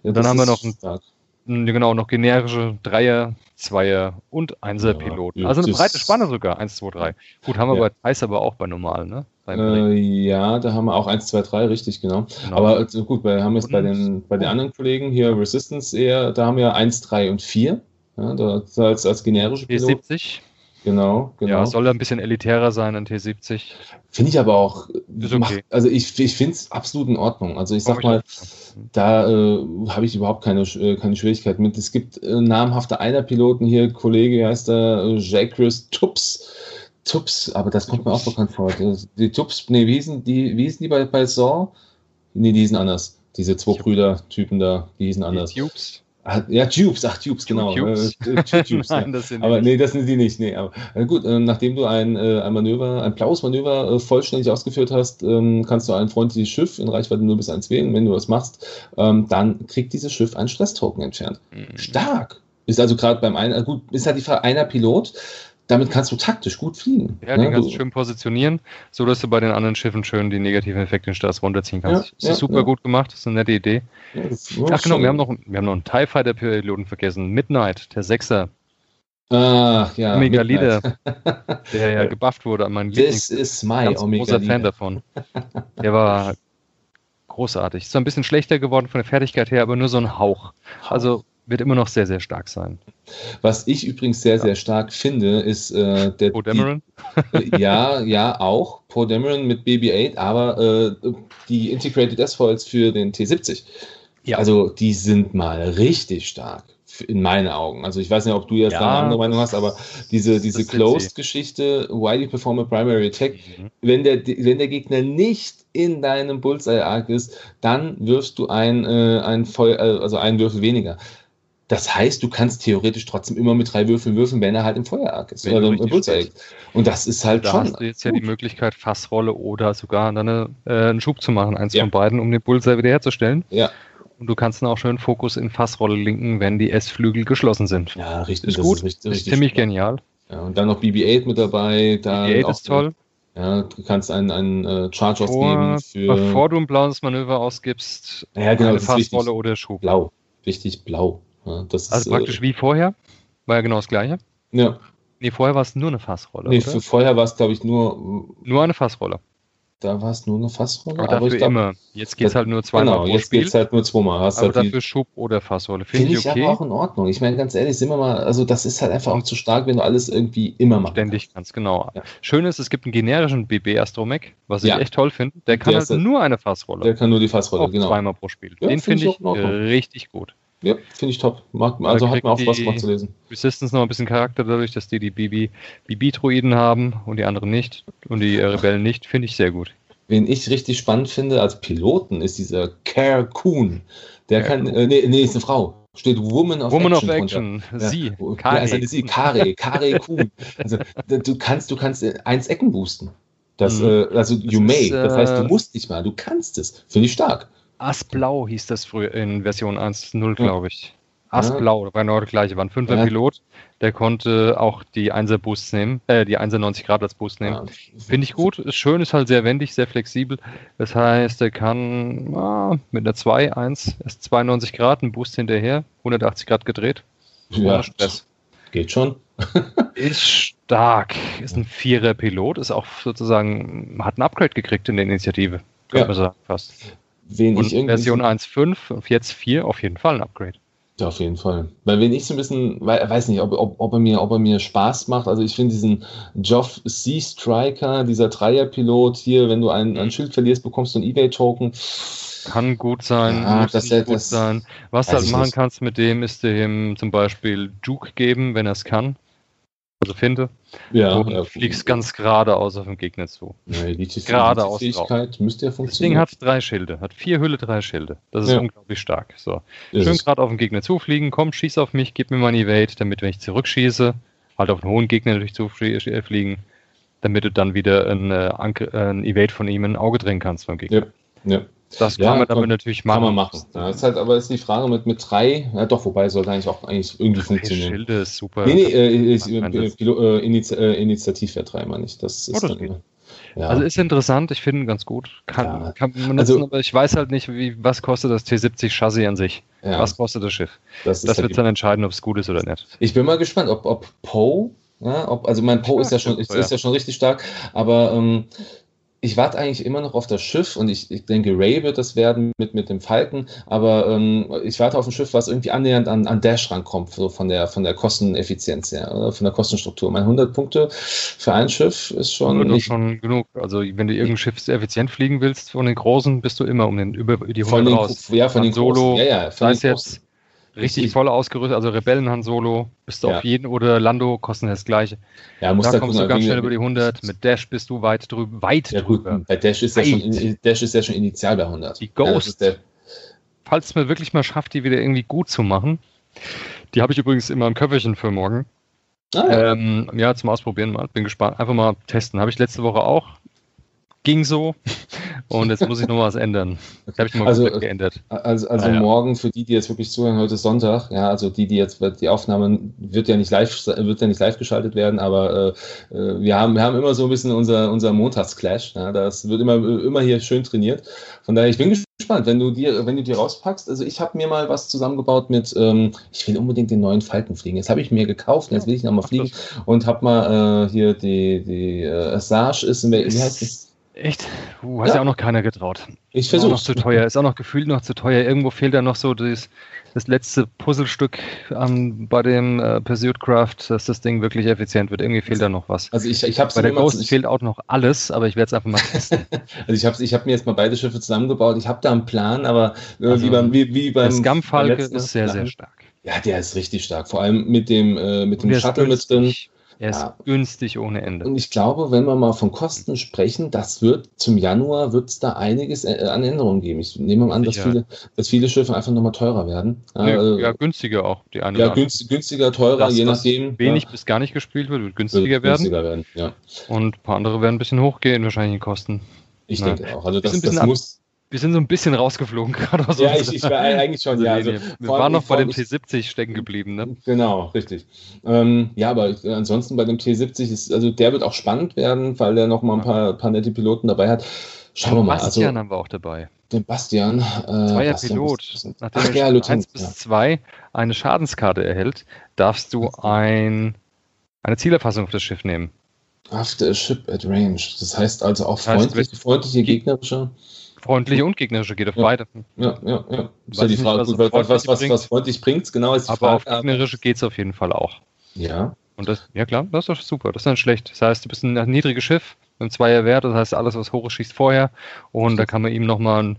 [SPEAKER 1] Ja, dann haben wir noch einen, genau, noch generische Dreier, Zweier und Einser-Piloten. also eine breite Spanne sogar, 1, 2, 3. Gut, haben wir bei Thais aber auch bei normalen, ne?
[SPEAKER 2] Äh, ja, da haben wir auch 1, 2, 3, richtig, genau. genau. Aber also gut, wir haben jetzt bei den, bei den anderen Kollegen hier Resistance eher, da haben wir 1, 3 und 4. Ja, da, als, als generische
[SPEAKER 1] Pilot. 70
[SPEAKER 2] Genau, genau.
[SPEAKER 1] Ja, soll ein bisschen elitärer sein, ein T70.
[SPEAKER 2] Finde ich aber auch. Okay. Macht, also ich, ich finde es absolut in Ordnung. Also ich sag mal, da äh, habe ich überhaupt keine, äh, keine Schwierigkeiten mit. Es gibt äh, namhafte Einer-Piloten hier, Kollege heißt der äh, Jacques Tups. Tups, aber das kommt mir auch bekannt vor. Die Tups, nee, wie hießen die, wie hießen die bei, bei Saw? Nee, die hießen anders. Diese zwei Brüder-Typen da, die hießen anders.
[SPEAKER 1] Die Tubes.
[SPEAKER 2] Ah, ja, Tubes, ach, Tubes, genau. Tubes. Äh, Tubes, <laughs> Nein, ja. das sind aber nee, das sind die nicht. Nee, aber äh, gut, äh, nachdem du ein, äh, ein Manöver, ein blaues Manöver vollständig ausgeführt hast, ähm, kannst du ein freundliches Schiff in Reichweite 0 bis 1 wählen. Wenn du das machst, ähm, dann kriegt dieses Schiff einen Stresstoken entfernt. Mhm. Stark! Ist also gerade beim einen, gut, ist halt die Frage, einer Pilot, damit kannst du taktisch gut fliegen.
[SPEAKER 1] Ja, ne? den kannst du schön positionieren, so dass du bei den anderen Schiffen schön die negativen Effekte in Stars runterziehen kannst. Ja, das ist ja, super ja. gut gemacht, das ist eine nette Idee. Ach genau, wir haben noch, wir haben noch einen TIE Fighter Piloten vergessen. Midnight, der Sechser.
[SPEAKER 2] Ach ja.
[SPEAKER 1] Omega Leader, <laughs> der ja gebufft wurde an meinen
[SPEAKER 2] This is my
[SPEAKER 1] Ganz Omega großer Fan davon. Der war <laughs> großartig. Ist zwar ein bisschen schlechter geworden von der Fertigkeit her, aber nur so ein Hauch. Also wird immer noch sehr, sehr stark sein.
[SPEAKER 2] Was ich übrigens sehr, ja. sehr stark finde, ist äh, der.
[SPEAKER 1] Poe Dameron?
[SPEAKER 2] Die, ja, ja, auch. Poe Dameron mit BB-8, aber äh, die Integrated S-Foils für den T70. Ja. Also, die sind mal richtig stark in meinen Augen. Also ich weiß nicht, ob du jetzt ja, eine andere Meinung hast, aber diese, diese Closed-Geschichte, why you perform a primary attack, mhm. wenn, der, wenn der Gegner nicht in deinem Bullseye-Arc ist, dann wirfst du ein, äh, ein Voll, äh, also einen Würfel weniger. Das heißt, du kannst theoretisch trotzdem immer mit drei Würfeln würfeln, wenn er halt im Feuerarg ist. Wenn oder im Bullseye. Und das ist halt
[SPEAKER 1] da
[SPEAKER 2] schon.
[SPEAKER 1] Da hast du jetzt gut. ja die Möglichkeit, Fassrolle oder sogar eine, äh, einen Schub zu machen, eins ja. von beiden, um den Bullseye wiederherzustellen.
[SPEAKER 2] Ja.
[SPEAKER 1] Und du kannst dann auch schön Fokus in Fassrolle linken, wenn die S-Flügel geschlossen sind.
[SPEAKER 2] Ja, richtig.
[SPEAKER 1] Ist gut. Ist, richtig, ist ziemlich spannend. genial.
[SPEAKER 2] Ja, und dann noch BB-8 mit dabei.
[SPEAKER 1] BB-8 ist toll.
[SPEAKER 2] Ja, du kannst einen, einen äh, Charge ausgeben
[SPEAKER 1] für. Bevor du ein blaues Manöver ausgibst,
[SPEAKER 2] ja, genau,
[SPEAKER 1] eine Fassrolle oder Schub.
[SPEAKER 2] Blau. Wichtig, blau.
[SPEAKER 1] Ja, also ist, praktisch äh, wie vorher? War ja genau das gleiche?
[SPEAKER 2] Ja.
[SPEAKER 1] Nee, vorher war es nur eine Fassrolle.
[SPEAKER 2] Nee, oder? vorher war es, glaube ich, nur.
[SPEAKER 1] Nur eine Fassrolle.
[SPEAKER 2] Da war es nur eine Fassrolle.
[SPEAKER 1] Aber, aber dafür glaub, immer. Jetzt geht es halt nur zweimal
[SPEAKER 2] genau, pro jetzt Spiel. Jetzt halt nur zweimal.
[SPEAKER 1] Hast aber halt dafür Schub oder Fassrolle.
[SPEAKER 2] Finde find ich, ich okay. aber auch in Ordnung. Ich meine, ganz ehrlich, sind wir mal, also das ist halt einfach auch zu stark, wenn du alles irgendwie immer machst.
[SPEAKER 1] Ständig kannst, genau. Ja. Schön ist, es gibt einen generischen BB Astromech, was ich ja. echt toll finde. Der kann der halt nur eine Fassrolle.
[SPEAKER 2] Der kann nur die Fassrolle, auch
[SPEAKER 1] genau. Zweimal pro Spiel. Ja, Den finde ich, find ich richtig gut.
[SPEAKER 2] Ja, finde ich top. Mag, also hat mir auch Spaß gemacht zu lesen.
[SPEAKER 1] Resistance noch ein bisschen Charakter dadurch, dass die die BB-Droiden haben und die anderen nicht und die Rebellen nicht, finde ich sehr gut.
[SPEAKER 2] Wen ich richtig spannend finde als Piloten ist dieser Care Kuhn. Der Care kann, äh, nee, nee, ist eine Frau. Steht Woman of
[SPEAKER 1] Woman Action. Of Action. Sie.
[SPEAKER 2] Ja, Kare. Also sie, Kare, Kare Kuhn. Also du kannst, du kannst eins Ecken boosten. Das, mhm. äh, also das you may. Ist, das heißt, du äh, musst nicht mal, du kannst es. Finde ich stark.
[SPEAKER 1] Asblau hieß das früher in Version 1.0, glaube ich. Asblau, ja. war genau das gleiche, war ein 5er ja. Pilot, der konnte auch die 1er Boosts nehmen, äh, die 1er 90 Grad als Boost nehmen. Ja. Finde ich gut, ist schön, ist halt sehr wendig, sehr flexibel. Das heißt, er kann ah, mit einer 2, 1, erst 92 Grad, einen Boost hinterher, 180 Grad gedreht.
[SPEAKER 2] Ja, Stress. Geht schon. <laughs>
[SPEAKER 1] ist stark, ist ein Vierer Pilot, ist auch sozusagen, hat ein Upgrade gekriegt in der Initiative, könnte man sagen, fast
[SPEAKER 2] wen und ich irgendwie.
[SPEAKER 1] Version 1.5, auf jetzt 4 auf jeden Fall ein Upgrade.
[SPEAKER 2] Ja, auf jeden Fall. Weil wenn ich so ein bisschen, weiß nicht, ob, ob, ob, er, mir, ob er mir Spaß macht. Also ich finde diesen Geoff Sea Striker, dieser Dreierpilot hier, wenn du ein, ein Schild verlierst, bekommst du ein Ebay-Token.
[SPEAKER 1] Kann gut sein,
[SPEAKER 2] ja, muss das,
[SPEAKER 1] gut das, sein. Was du halt machen kannst mit dem, ist dem zum Beispiel Juke geben, wenn er es kann also finde.
[SPEAKER 2] Ja,
[SPEAKER 1] und
[SPEAKER 2] ja,
[SPEAKER 1] fliegst ganz geradeaus auf den Gegner zu.
[SPEAKER 2] Ja,
[SPEAKER 1] geradeaus.
[SPEAKER 2] Fähigkeit müsste ja
[SPEAKER 1] funktionieren. Das Ding hat drei Schilde, hat vier Hülle, drei Schilde. Das ist ja. unglaublich stark. So. Schön gerade auf den Gegner zufliegen, komm, schieß auf mich, gib mir mal ein Evade, damit wenn ich zurückschieße, halt auf einen hohen Gegner natürlich zufliegen, damit du dann wieder ein, äh, ein Evade von ihm in ein Auge drehen kannst beim Gegner.
[SPEAKER 2] Ja. ja.
[SPEAKER 1] Das kann ja, man damit kann, natürlich machen. Kann
[SPEAKER 2] man machen. Ja, ist halt, aber ist die Frage mit, mit drei, ja doch, wobei sollte eigentlich auch eigentlich irgendwie funktionieren.
[SPEAKER 1] Schilde ist super.
[SPEAKER 2] Nee, nee, äh, ist, äh, äh, Initi äh, Initiativwert 3, meine ich. Das ist
[SPEAKER 1] oh, das dann, ja. Also ist interessant, ich finde ihn ganz gut. Kann, ja. kann man nutzen, also, aber ich weiß halt nicht, wie, was kostet das T70 Chassis an sich. Ja. Was kostet das Schiff? Das, das wird halt dann entscheiden, ob es gut ist oder nicht.
[SPEAKER 2] Ich bin mal gespannt, ob, ob Poe ja, ob, also mein Poe ist ja schon ist, ist, ja schon richtig stark, aber ähm, ich warte eigentlich immer noch auf das Schiff und ich, ich denke, Ray wird das werden mit, mit dem Falken, aber ähm, ich warte auf ein Schiff, was irgendwie annähernd an, an Dash rankommt, so von der, von der Kosteneffizienz her, oder von der Kostenstruktur. Mein 100 Punkte für ein Schiff ist schon.
[SPEAKER 1] Nicht schon genug. Also, wenn du irgendein Schiff sehr effizient fliegen willst, von den großen, bist du immer um den, über die 100
[SPEAKER 2] von den,
[SPEAKER 1] raus.
[SPEAKER 2] Ja, von den
[SPEAKER 1] Solo,
[SPEAKER 2] großen, ja, ja,
[SPEAKER 1] von den jetzt Richtig ich, voll ausgerüstet, also Rebellen Han Solo, bist du ja. auf jeden oder Lando kosten das gleiche.
[SPEAKER 2] Ja, musst
[SPEAKER 1] da kommst du ganz schnell über die 100, mit Dash bist du weit drüber, weit
[SPEAKER 2] ja, drüber. Bei Dash ist, ja schon, Dash ist ja schon initial bei 100.
[SPEAKER 1] Die Ghost, ja, falls es mir wirklich mal schafft, die wieder irgendwie gut zu machen, Die habe ich übrigens immer im Köfferchen für morgen. Ah, ja. Ähm, ja, zum Ausprobieren mal. Bin gespannt. Einfach mal testen. Habe ich letzte Woche auch ging so und jetzt muss ich noch was ändern.
[SPEAKER 2] Das habe ich nochmal also, geändert. Also, also ah, ja. morgen für die, die jetzt wirklich zuhören, heute ist Sonntag, ja, also die, die jetzt die Aufnahme wird ja nicht live, wird ja nicht live geschaltet werden, aber äh, äh, wir haben, wir haben immer so ein bisschen unser, unser Montagsclash. Ja, das wird immer, immer hier schön trainiert. Von daher, ich bin gespannt, wenn du dir, wenn du die rauspackst. Also ich habe mir mal was zusammengebaut mit, ähm, ich will unbedingt den neuen Falken fliegen. Jetzt habe ich mir gekauft, jetzt will ich nochmal fliegen und habe mal äh, hier die, die äh, Sage ist, wie heißt das?
[SPEAKER 1] Echt? Uh, hat ja. ja auch noch keiner getraut.
[SPEAKER 2] Ich versuche.
[SPEAKER 1] noch zu teuer. Ist auch noch gefühlt noch zu teuer. Irgendwo fehlt da noch so das, das letzte Puzzlestück um, bei dem äh, Pursuit Craft, dass das Ding wirklich effizient wird. Irgendwie fehlt da noch was.
[SPEAKER 2] Also ich, ich habe
[SPEAKER 1] Bei der Ghost ich, fehlt auch noch alles, aber ich werde es einfach mal <laughs> testen.
[SPEAKER 2] also ich habe ich hab mir jetzt mal beide Schiffe zusammengebaut. Ich habe da einen Plan, aber äh, also,
[SPEAKER 1] wie, beim, wie, wie beim. Falke ist sehr, sehr stark.
[SPEAKER 2] Ja, der ist richtig stark. Vor allem mit dem, äh, mit dem Shuttle mit drin.
[SPEAKER 1] Er ist ja. günstig ohne Ende.
[SPEAKER 2] Und ich glaube, wenn wir mal von Kosten sprechen, das wird zum Januar wird es da einiges äh, an Änderungen geben. Ich nehme mal an, dass viele, dass viele Schiffe einfach nochmal teurer werden.
[SPEAKER 1] Ja, ja, ja günstiger auch.
[SPEAKER 2] Die eine ja, günst, günstiger, teurer, das, je nachdem.
[SPEAKER 1] Wenig bis gar nicht gespielt wird, wird günstiger, wird günstiger werden. werden. Und ein paar andere werden ein bisschen hochgehen, wahrscheinlich in Kosten.
[SPEAKER 2] Ich denke auch. Also das, das muss
[SPEAKER 1] wir sind so ein bisschen rausgeflogen <laughs> gerade
[SPEAKER 2] aus Ja, ich, ich war eigentlich schon, ja. Also,
[SPEAKER 1] wir waren noch bei dem T70 stecken geblieben, ne?
[SPEAKER 2] Genau, richtig. Ähm, ja, aber ansonsten bei dem T70 ist, also der wird auch spannend werden, weil der noch mal ein paar, paar nette Piloten dabei hat. Schauen wir mal.
[SPEAKER 1] Bastian also, haben wir auch dabei.
[SPEAKER 2] Den Bastian. Äh,
[SPEAKER 1] Zweier
[SPEAKER 2] Bastian
[SPEAKER 1] Pilot. Nachdem Ach, ja, 1 bis 2 eine Schadenskarte erhält, darfst du ein, eine Zielerfassung auf das Schiff nehmen.
[SPEAKER 2] After a ship at range. Das heißt also auch freundliche, freundliche gegnerische.
[SPEAKER 1] Freundliche und gegnerische geht auf
[SPEAKER 2] ja.
[SPEAKER 1] beide.
[SPEAKER 2] Ja, ja, ja. Ist ja die Frage, nicht, was, was, was, was, was freundlich bringt, genau ist die
[SPEAKER 1] Aber Frage. auf gegnerische geht es auf jeden Fall auch.
[SPEAKER 2] Ja.
[SPEAKER 1] Und das, ja klar, das ist doch super. Das ist dann schlecht. Das heißt, du bist ein niedriges Schiff, ein Zweier Wert, das heißt alles, was hoch schießt vorher. Und da kann man ihm nochmal einen,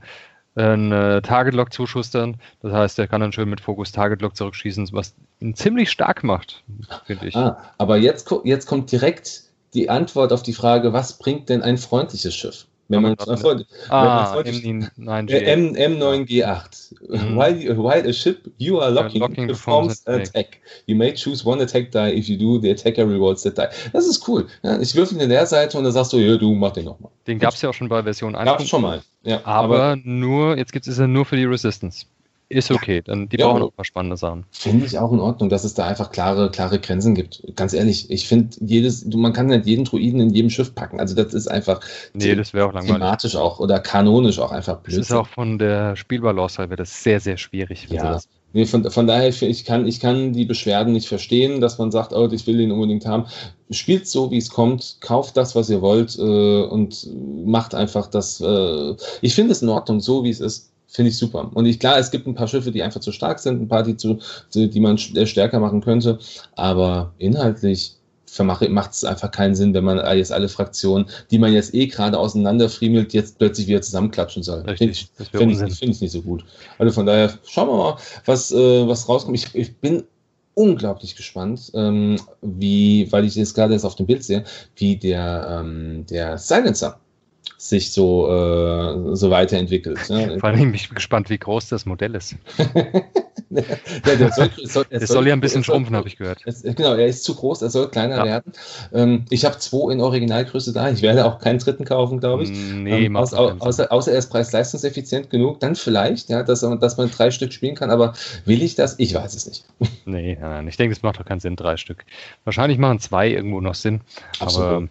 [SPEAKER 1] einen äh, Target-Lock zuschustern. Das heißt, er kann dann schön mit Fokus Target-Lock zurückschießen, was ihn ziemlich stark macht,
[SPEAKER 2] finde ich. Ah, aber jetzt, jetzt kommt direkt die Antwort auf die Frage, was bringt denn ein freundliches Schiff? Wenn man,
[SPEAKER 1] von, <laughs> ah, M9,
[SPEAKER 2] M, M9G8. Mhm. While, while a ship you are locking, locking performs an attack. attack. You may choose one attack die. If you do, the attacker rewards that die. Das ist cool. Ja, ich würfel in der Seite und dann sagst du, ja, du mach den nochmal.
[SPEAKER 1] Den gab es ja auch schon bei Version 1.
[SPEAKER 2] Gab schon mal.
[SPEAKER 1] Ja, aber, aber nur, jetzt gibt es ja nur für die Resistance. Ist okay, dann die ja, brauchen auch ein paar spannende Sachen.
[SPEAKER 2] Finde ich auch in Ordnung, dass es da einfach klare, klare Grenzen gibt. Ganz ehrlich, ich finde jedes, man kann nicht jeden Druiden in jedem Schiff packen. Also das ist einfach
[SPEAKER 1] nee, das auch langweilig.
[SPEAKER 2] thematisch auch oder kanonisch auch einfach
[SPEAKER 1] blöd. Das ist auch von der Spielbalance her wäre das sehr, sehr schwierig.
[SPEAKER 2] Ja. Nee, von, von daher, ich kann, ich kann die Beschwerden nicht verstehen, dass man sagt, oh, ich will den unbedingt haben. Spielt so, wie es kommt, kauft das, was ihr wollt äh, und macht einfach das. Äh, ich finde es in Ordnung, so wie es ist. Finde ich super. Und ich, klar, es gibt ein paar Schiffe, die einfach zu stark sind, ein paar, die, zu, die man stärker machen könnte. Aber inhaltlich macht es einfach keinen Sinn, wenn man jetzt alle Fraktionen, die man jetzt eh gerade auseinanderfriemelt, jetzt plötzlich wieder zusammenklatschen soll. Finde ich, find ich, find ich nicht so gut. Also von daher, schauen wir mal, was, äh, was rauskommt. Ich, ich bin unglaublich gespannt, ähm, wie, weil ich jetzt gerade jetzt auf dem Bild sehe, wie der, ähm, der Silencer sich so, äh, so weiterentwickelt.
[SPEAKER 1] Ne? <laughs> Vor allem bin ich gespannt, wie groß das Modell ist. <laughs> ja, der soll, soll, es soll, <laughs> soll, ja ein bisschen schrumpfen, habe ich gehört.
[SPEAKER 2] Es, genau, er ist zu groß, er soll kleiner ja. werden. Ähm, ich habe zwei in Originalgröße da. Ich werde auch keinen dritten kaufen, glaube ich.
[SPEAKER 1] Nee,
[SPEAKER 2] ähm, aus, außer, außer, er ist preis-leistungseffizient genug, dann vielleicht, ja, dass, dass man drei Stück spielen kann. Aber will ich das? Ich weiß es nicht.
[SPEAKER 1] Nee, nein, ich denke, es macht doch keinen Sinn, drei Stück. Wahrscheinlich machen zwei irgendwo noch Sinn. Absolut. Aber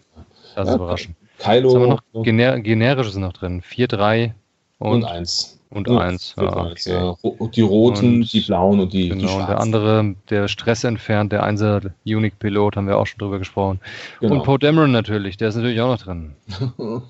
[SPEAKER 1] das ist ja, überraschend.
[SPEAKER 2] Kylo.
[SPEAKER 1] Haben wir noch gener generische sind noch drin. 4, 3
[SPEAKER 2] und 1.
[SPEAKER 1] Und 1.
[SPEAKER 2] Ja, okay. ja. Die roten, und, die blauen und die,
[SPEAKER 1] genau,
[SPEAKER 2] die schwarzen.
[SPEAKER 1] der andere, der Stress entfernt, der 1er Unique Pilot, haben wir auch schon drüber gesprochen. Genau. Und Poe Dameron natürlich, der ist natürlich auch noch drin. <laughs>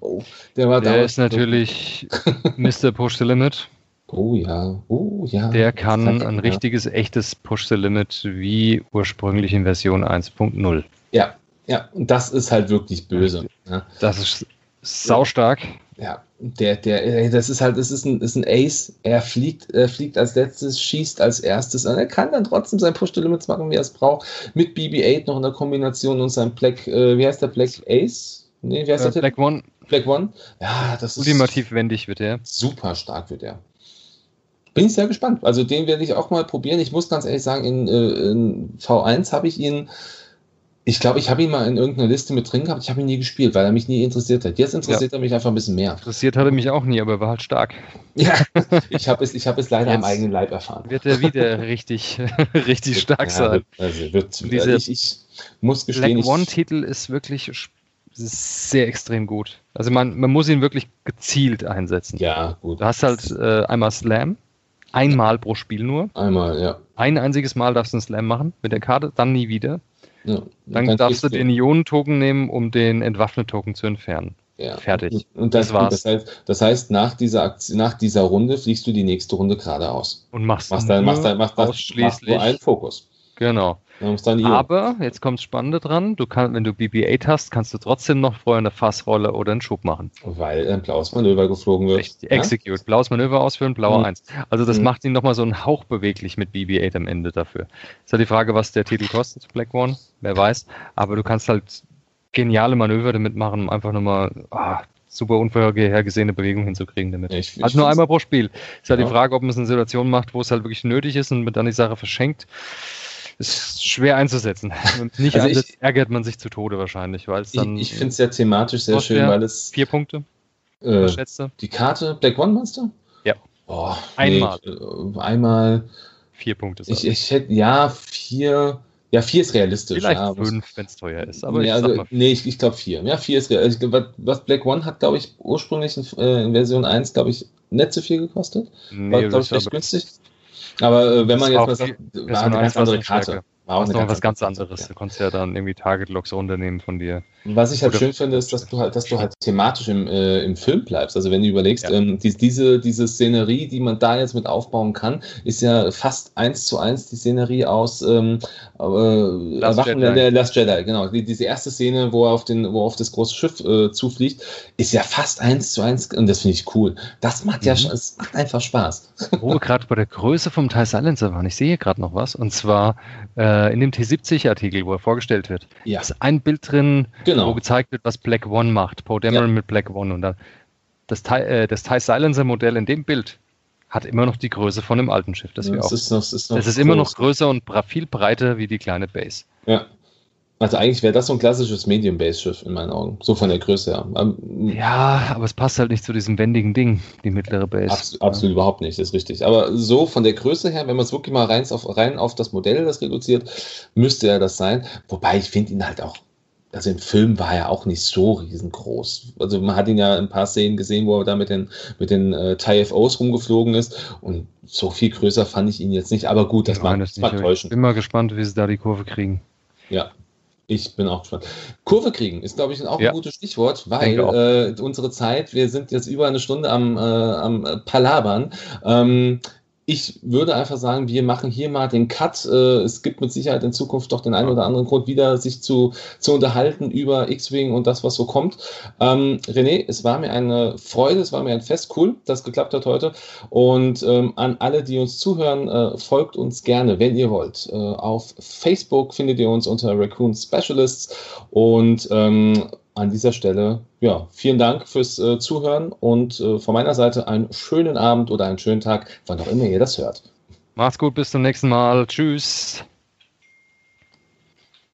[SPEAKER 2] oh, der war
[SPEAKER 1] der ist natürlich <laughs> Mr. Push the Limit.
[SPEAKER 2] Oh ja, oh ja.
[SPEAKER 1] Der kann ein richtiges, echtes Push the Limit wie ursprünglich in Version 1.0.
[SPEAKER 2] Ja, ja, und das ist halt wirklich böse. Ja.
[SPEAKER 1] Das ist saustark.
[SPEAKER 2] Ja, der, der, das ist halt, das ist ein, ist ein Ace. Er fliegt, er fliegt als letztes, schießt als erstes. Und er kann dann trotzdem sein Push-to-Limits machen, wie er es braucht. Mit BB-8 noch in der Kombination und seinem Black, äh, wie heißt der Black Ace?
[SPEAKER 1] Nee, wie heißt äh, der? Black One.
[SPEAKER 2] Black One. Ja, das
[SPEAKER 1] ist. Ultimativ wendig wird er.
[SPEAKER 2] Super stark wird er bin ich sehr gespannt. Also den werde ich auch mal probieren. Ich muss ganz ehrlich sagen, in, äh, in V1 habe ich ihn ich glaube, ich habe ihn mal in irgendeiner Liste mit drin gehabt. Ich habe ihn nie gespielt, weil er mich nie interessiert hat. Jetzt interessiert ja. er mich einfach ein bisschen mehr.
[SPEAKER 1] Interessiert hat er mich auch nie, aber er war halt stark.
[SPEAKER 2] Ja, <laughs> ich habe es, hab es leider Jetzt am eigenen Leib erfahren.
[SPEAKER 1] Wird er wieder richtig, <laughs> richtig stark ja, sein.
[SPEAKER 2] Also wird, Diese ich, ich muss gestehen.
[SPEAKER 1] Black One-Titel ist wirklich sehr extrem gut. Also man, man muss ihn wirklich gezielt einsetzen.
[SPEAKER 2] Ja, gut.
[SPEAKER 1] Du hast halt äh, einmal Slam, einmal pro Spiel nur.
[SPEAKER 2] Einmal, ja.
[SPEAKER 1] Ein einziges Mal darfst du einen Slam machen mit der Karte, dann nie wieder. Ja, dann, dann, darfst du den Ionen-Token nehmen, um den Entwaffnet-Token zu entfernen.
[SPEAKER 2] Ja. Fertig. Und das, das war's. Das heißt, das heißt, nach, dieser Aktion, nach dieser Runde fliegst du die nächste Runde geradeaus.
[SPEAKER 1] Und machst,
[SPEAKER 2] machst dann, machst dann, machst
[SPEAKER 1] ausschließlich
[SPEAKER 2] machst einen Fokus.
[SPEAKER 1] Genau. Aber jetzt kommt das Spannende dran, du kannst, wenn du BB-8 hast, kannst du trotzdem noch vorher eine Fassrolle oder einen Schub machen.
[SPEAKER 2] Weil ein blaues Manöver geflogen wird.
[SPEAKER 1] Richtig, Execute, blaues Manöver ausführen, blauer mhm. 1. Also das mhm. macht ihn nochmal so einen Hauch beweglich mit BB-8 am Ende dafür. Ist ja die Frage, was der Titel kostet, Black One, wer weiß. Aber du kannst halt geniale Manöver damit machen, um einfach nochmal ah, super unvorhergesehene Bewegung hinzukriegen damit. Ja, ich, also nur einmal pro Spiel. Ist ja, ja die Frage, ob man es in Situationen macht, wo es halt wirklich nötig ist und man dann die Sache verschenkt ist schwer einzusetzen. <laughs> Nicht also ich, ärgert man sich zu Tode wahrscheinlich, weil es dann.
[SPEAKER 2] Ich, ich finde es ja thematisch sehr schön, weil es.
[SPEAKER 1] Vier Punkte.
[SPEAKER 2] Äh, die Karte Black One Monster?
[SPEAKER 1] Ja.
[SPEAKER 2] Boah,
[SPEAKER 1] einmal.
[SPEAKER 2] Nee, äh, einmal.
[SPEAKER 1] Vier Punkte.
[SPEAKER 2] Ich, ich hätte, ja, vier. Ja, vier ist realistisch.
[SPEAKER 1] Vielleicht
[SPEAKER 2] ja,
[SPEAKER 1] fünf, wenn es teuer ist. Aber
[SPEAKER 2] ja,
[SPEAKER 1] ich
[SPEAKER 2] also, nee, ich, ich glaube vier. Ja, vier ist realistisch. Was Black One hat, glaube ich, ursprünglich in, äh, in Version 1, glaube ich, nicht so viel gekostet. Nee, war, glaube ich, recht günstig. Aber äh, wenn man jetzt mal sagt,
[SPEAKER 1] war eine ganz andere Karte. War auch noch was ganz anderes. Ja. Du konntest ja dann irgendwie Target-Logs runternehmen von dir.
[SPEAKER 2] Was ich halt Oder schön finde, ist, dass du halt, dass du halt thematisch im, äh, im Film bleibst. Also wenn du überlegst, ja. ähm, die, diese, diese Szenerie, die man da jetzt mit aufbauen kann, ist ja fast eins zu eins die Szenerie aus ähm, äh, Last, Wachen, Jedi. Der Last Jedi. Genau. Die, diese erste Szene, wo er auf, den, wo er auf das große Schiff äh, zufliegt, ist ja fast eins zu eins und das finde ich cool. Das macht ja mhm. es macht einfach Spaß.
[SPEAKER 1] Wo wir <laughs> gerade bei der Größe vom Teil Silencer waren, ich sehe hier gerade noch was und zwar äh, in dem T70-Artikel, wo er vorgestellt wird, ja. ist ein Bild drin, genau. wo gezeigt wird, was Black One macht. Poe Dameron ja. mit Black One. Und dann das, äh, das TIE Silencer Modell in dem Bild hat immer noch die Größe von dem alten Schiff. Das, auch, ist noch, ist noch es ist immer noch größer und viel breiter wie die kleine Base.
[SPEAKER 2] Ja. Also eigentlich wäre das so ein klassisches Medium-Base-Schiff in meinen Augen. So von der Größe her.
[SPEAKER 1] Ähm, ja, aber es passt halt nicht zu diesem wendigen Ding, die mittlere Base.
[SPEAKER 2] Absolut, absolut überhaupt nicht, ist richtig. Aber so von der Größe her, wenn man es wirklich mal rein auf, rein auf das Modell das reduziert, müsste er das sein. Wobei ich finde ihn halt auch also im Film war er auch nicht so riesengroß. Also man hat ihn ja in ein paar Szenen gesehen, wo er da mit den, mit den äh, TIE-FOs rumgeflogen ist und so viel größer fand ich ihn jetzt nicht, aber gut, das mag, das mag
[SPEAKER 1] täuschen. Ich bin mal gespannt, wie sie da die Kurve kriegen.
[SPEAKER 2] Ja, ich bin auch gespannt. Kurve kriegen ist, glaube ich, auch ja. ein gutes Stichwort, weil äh, unsere Zeit, wir sind jetzt über eine Stunde am, äh, am Palabern. Ähm, ich würde einfach sagen, wir machen hier mal den Cut. Äh, es gibt mit Sicherheit in Zukunft doch den einen oder anderen Grund, wieder sich zu, zu unterhalten über X-Wing und das, was so kommt. Ähm, René, es war mir eine Freude, es war mir ein Fest. Cool, dass geklappt hat heute. Und ähm, an alle, die uns zuhören, äh, folgt uns gerne, wenn ihr wollt. Äh, auf Facebook findet ihr uns unter Raccoon Specialists und ähm, an dieser Stelle, ja, vielen Dank fürs äh, Zuhören und äh, von meiner Seite einen schönen Abend oder einen schönen Tag, wann auch immer ihr das hört.
[SPEAKER 1] Macht's gut, bis zum nächsten Mal. Tschüss.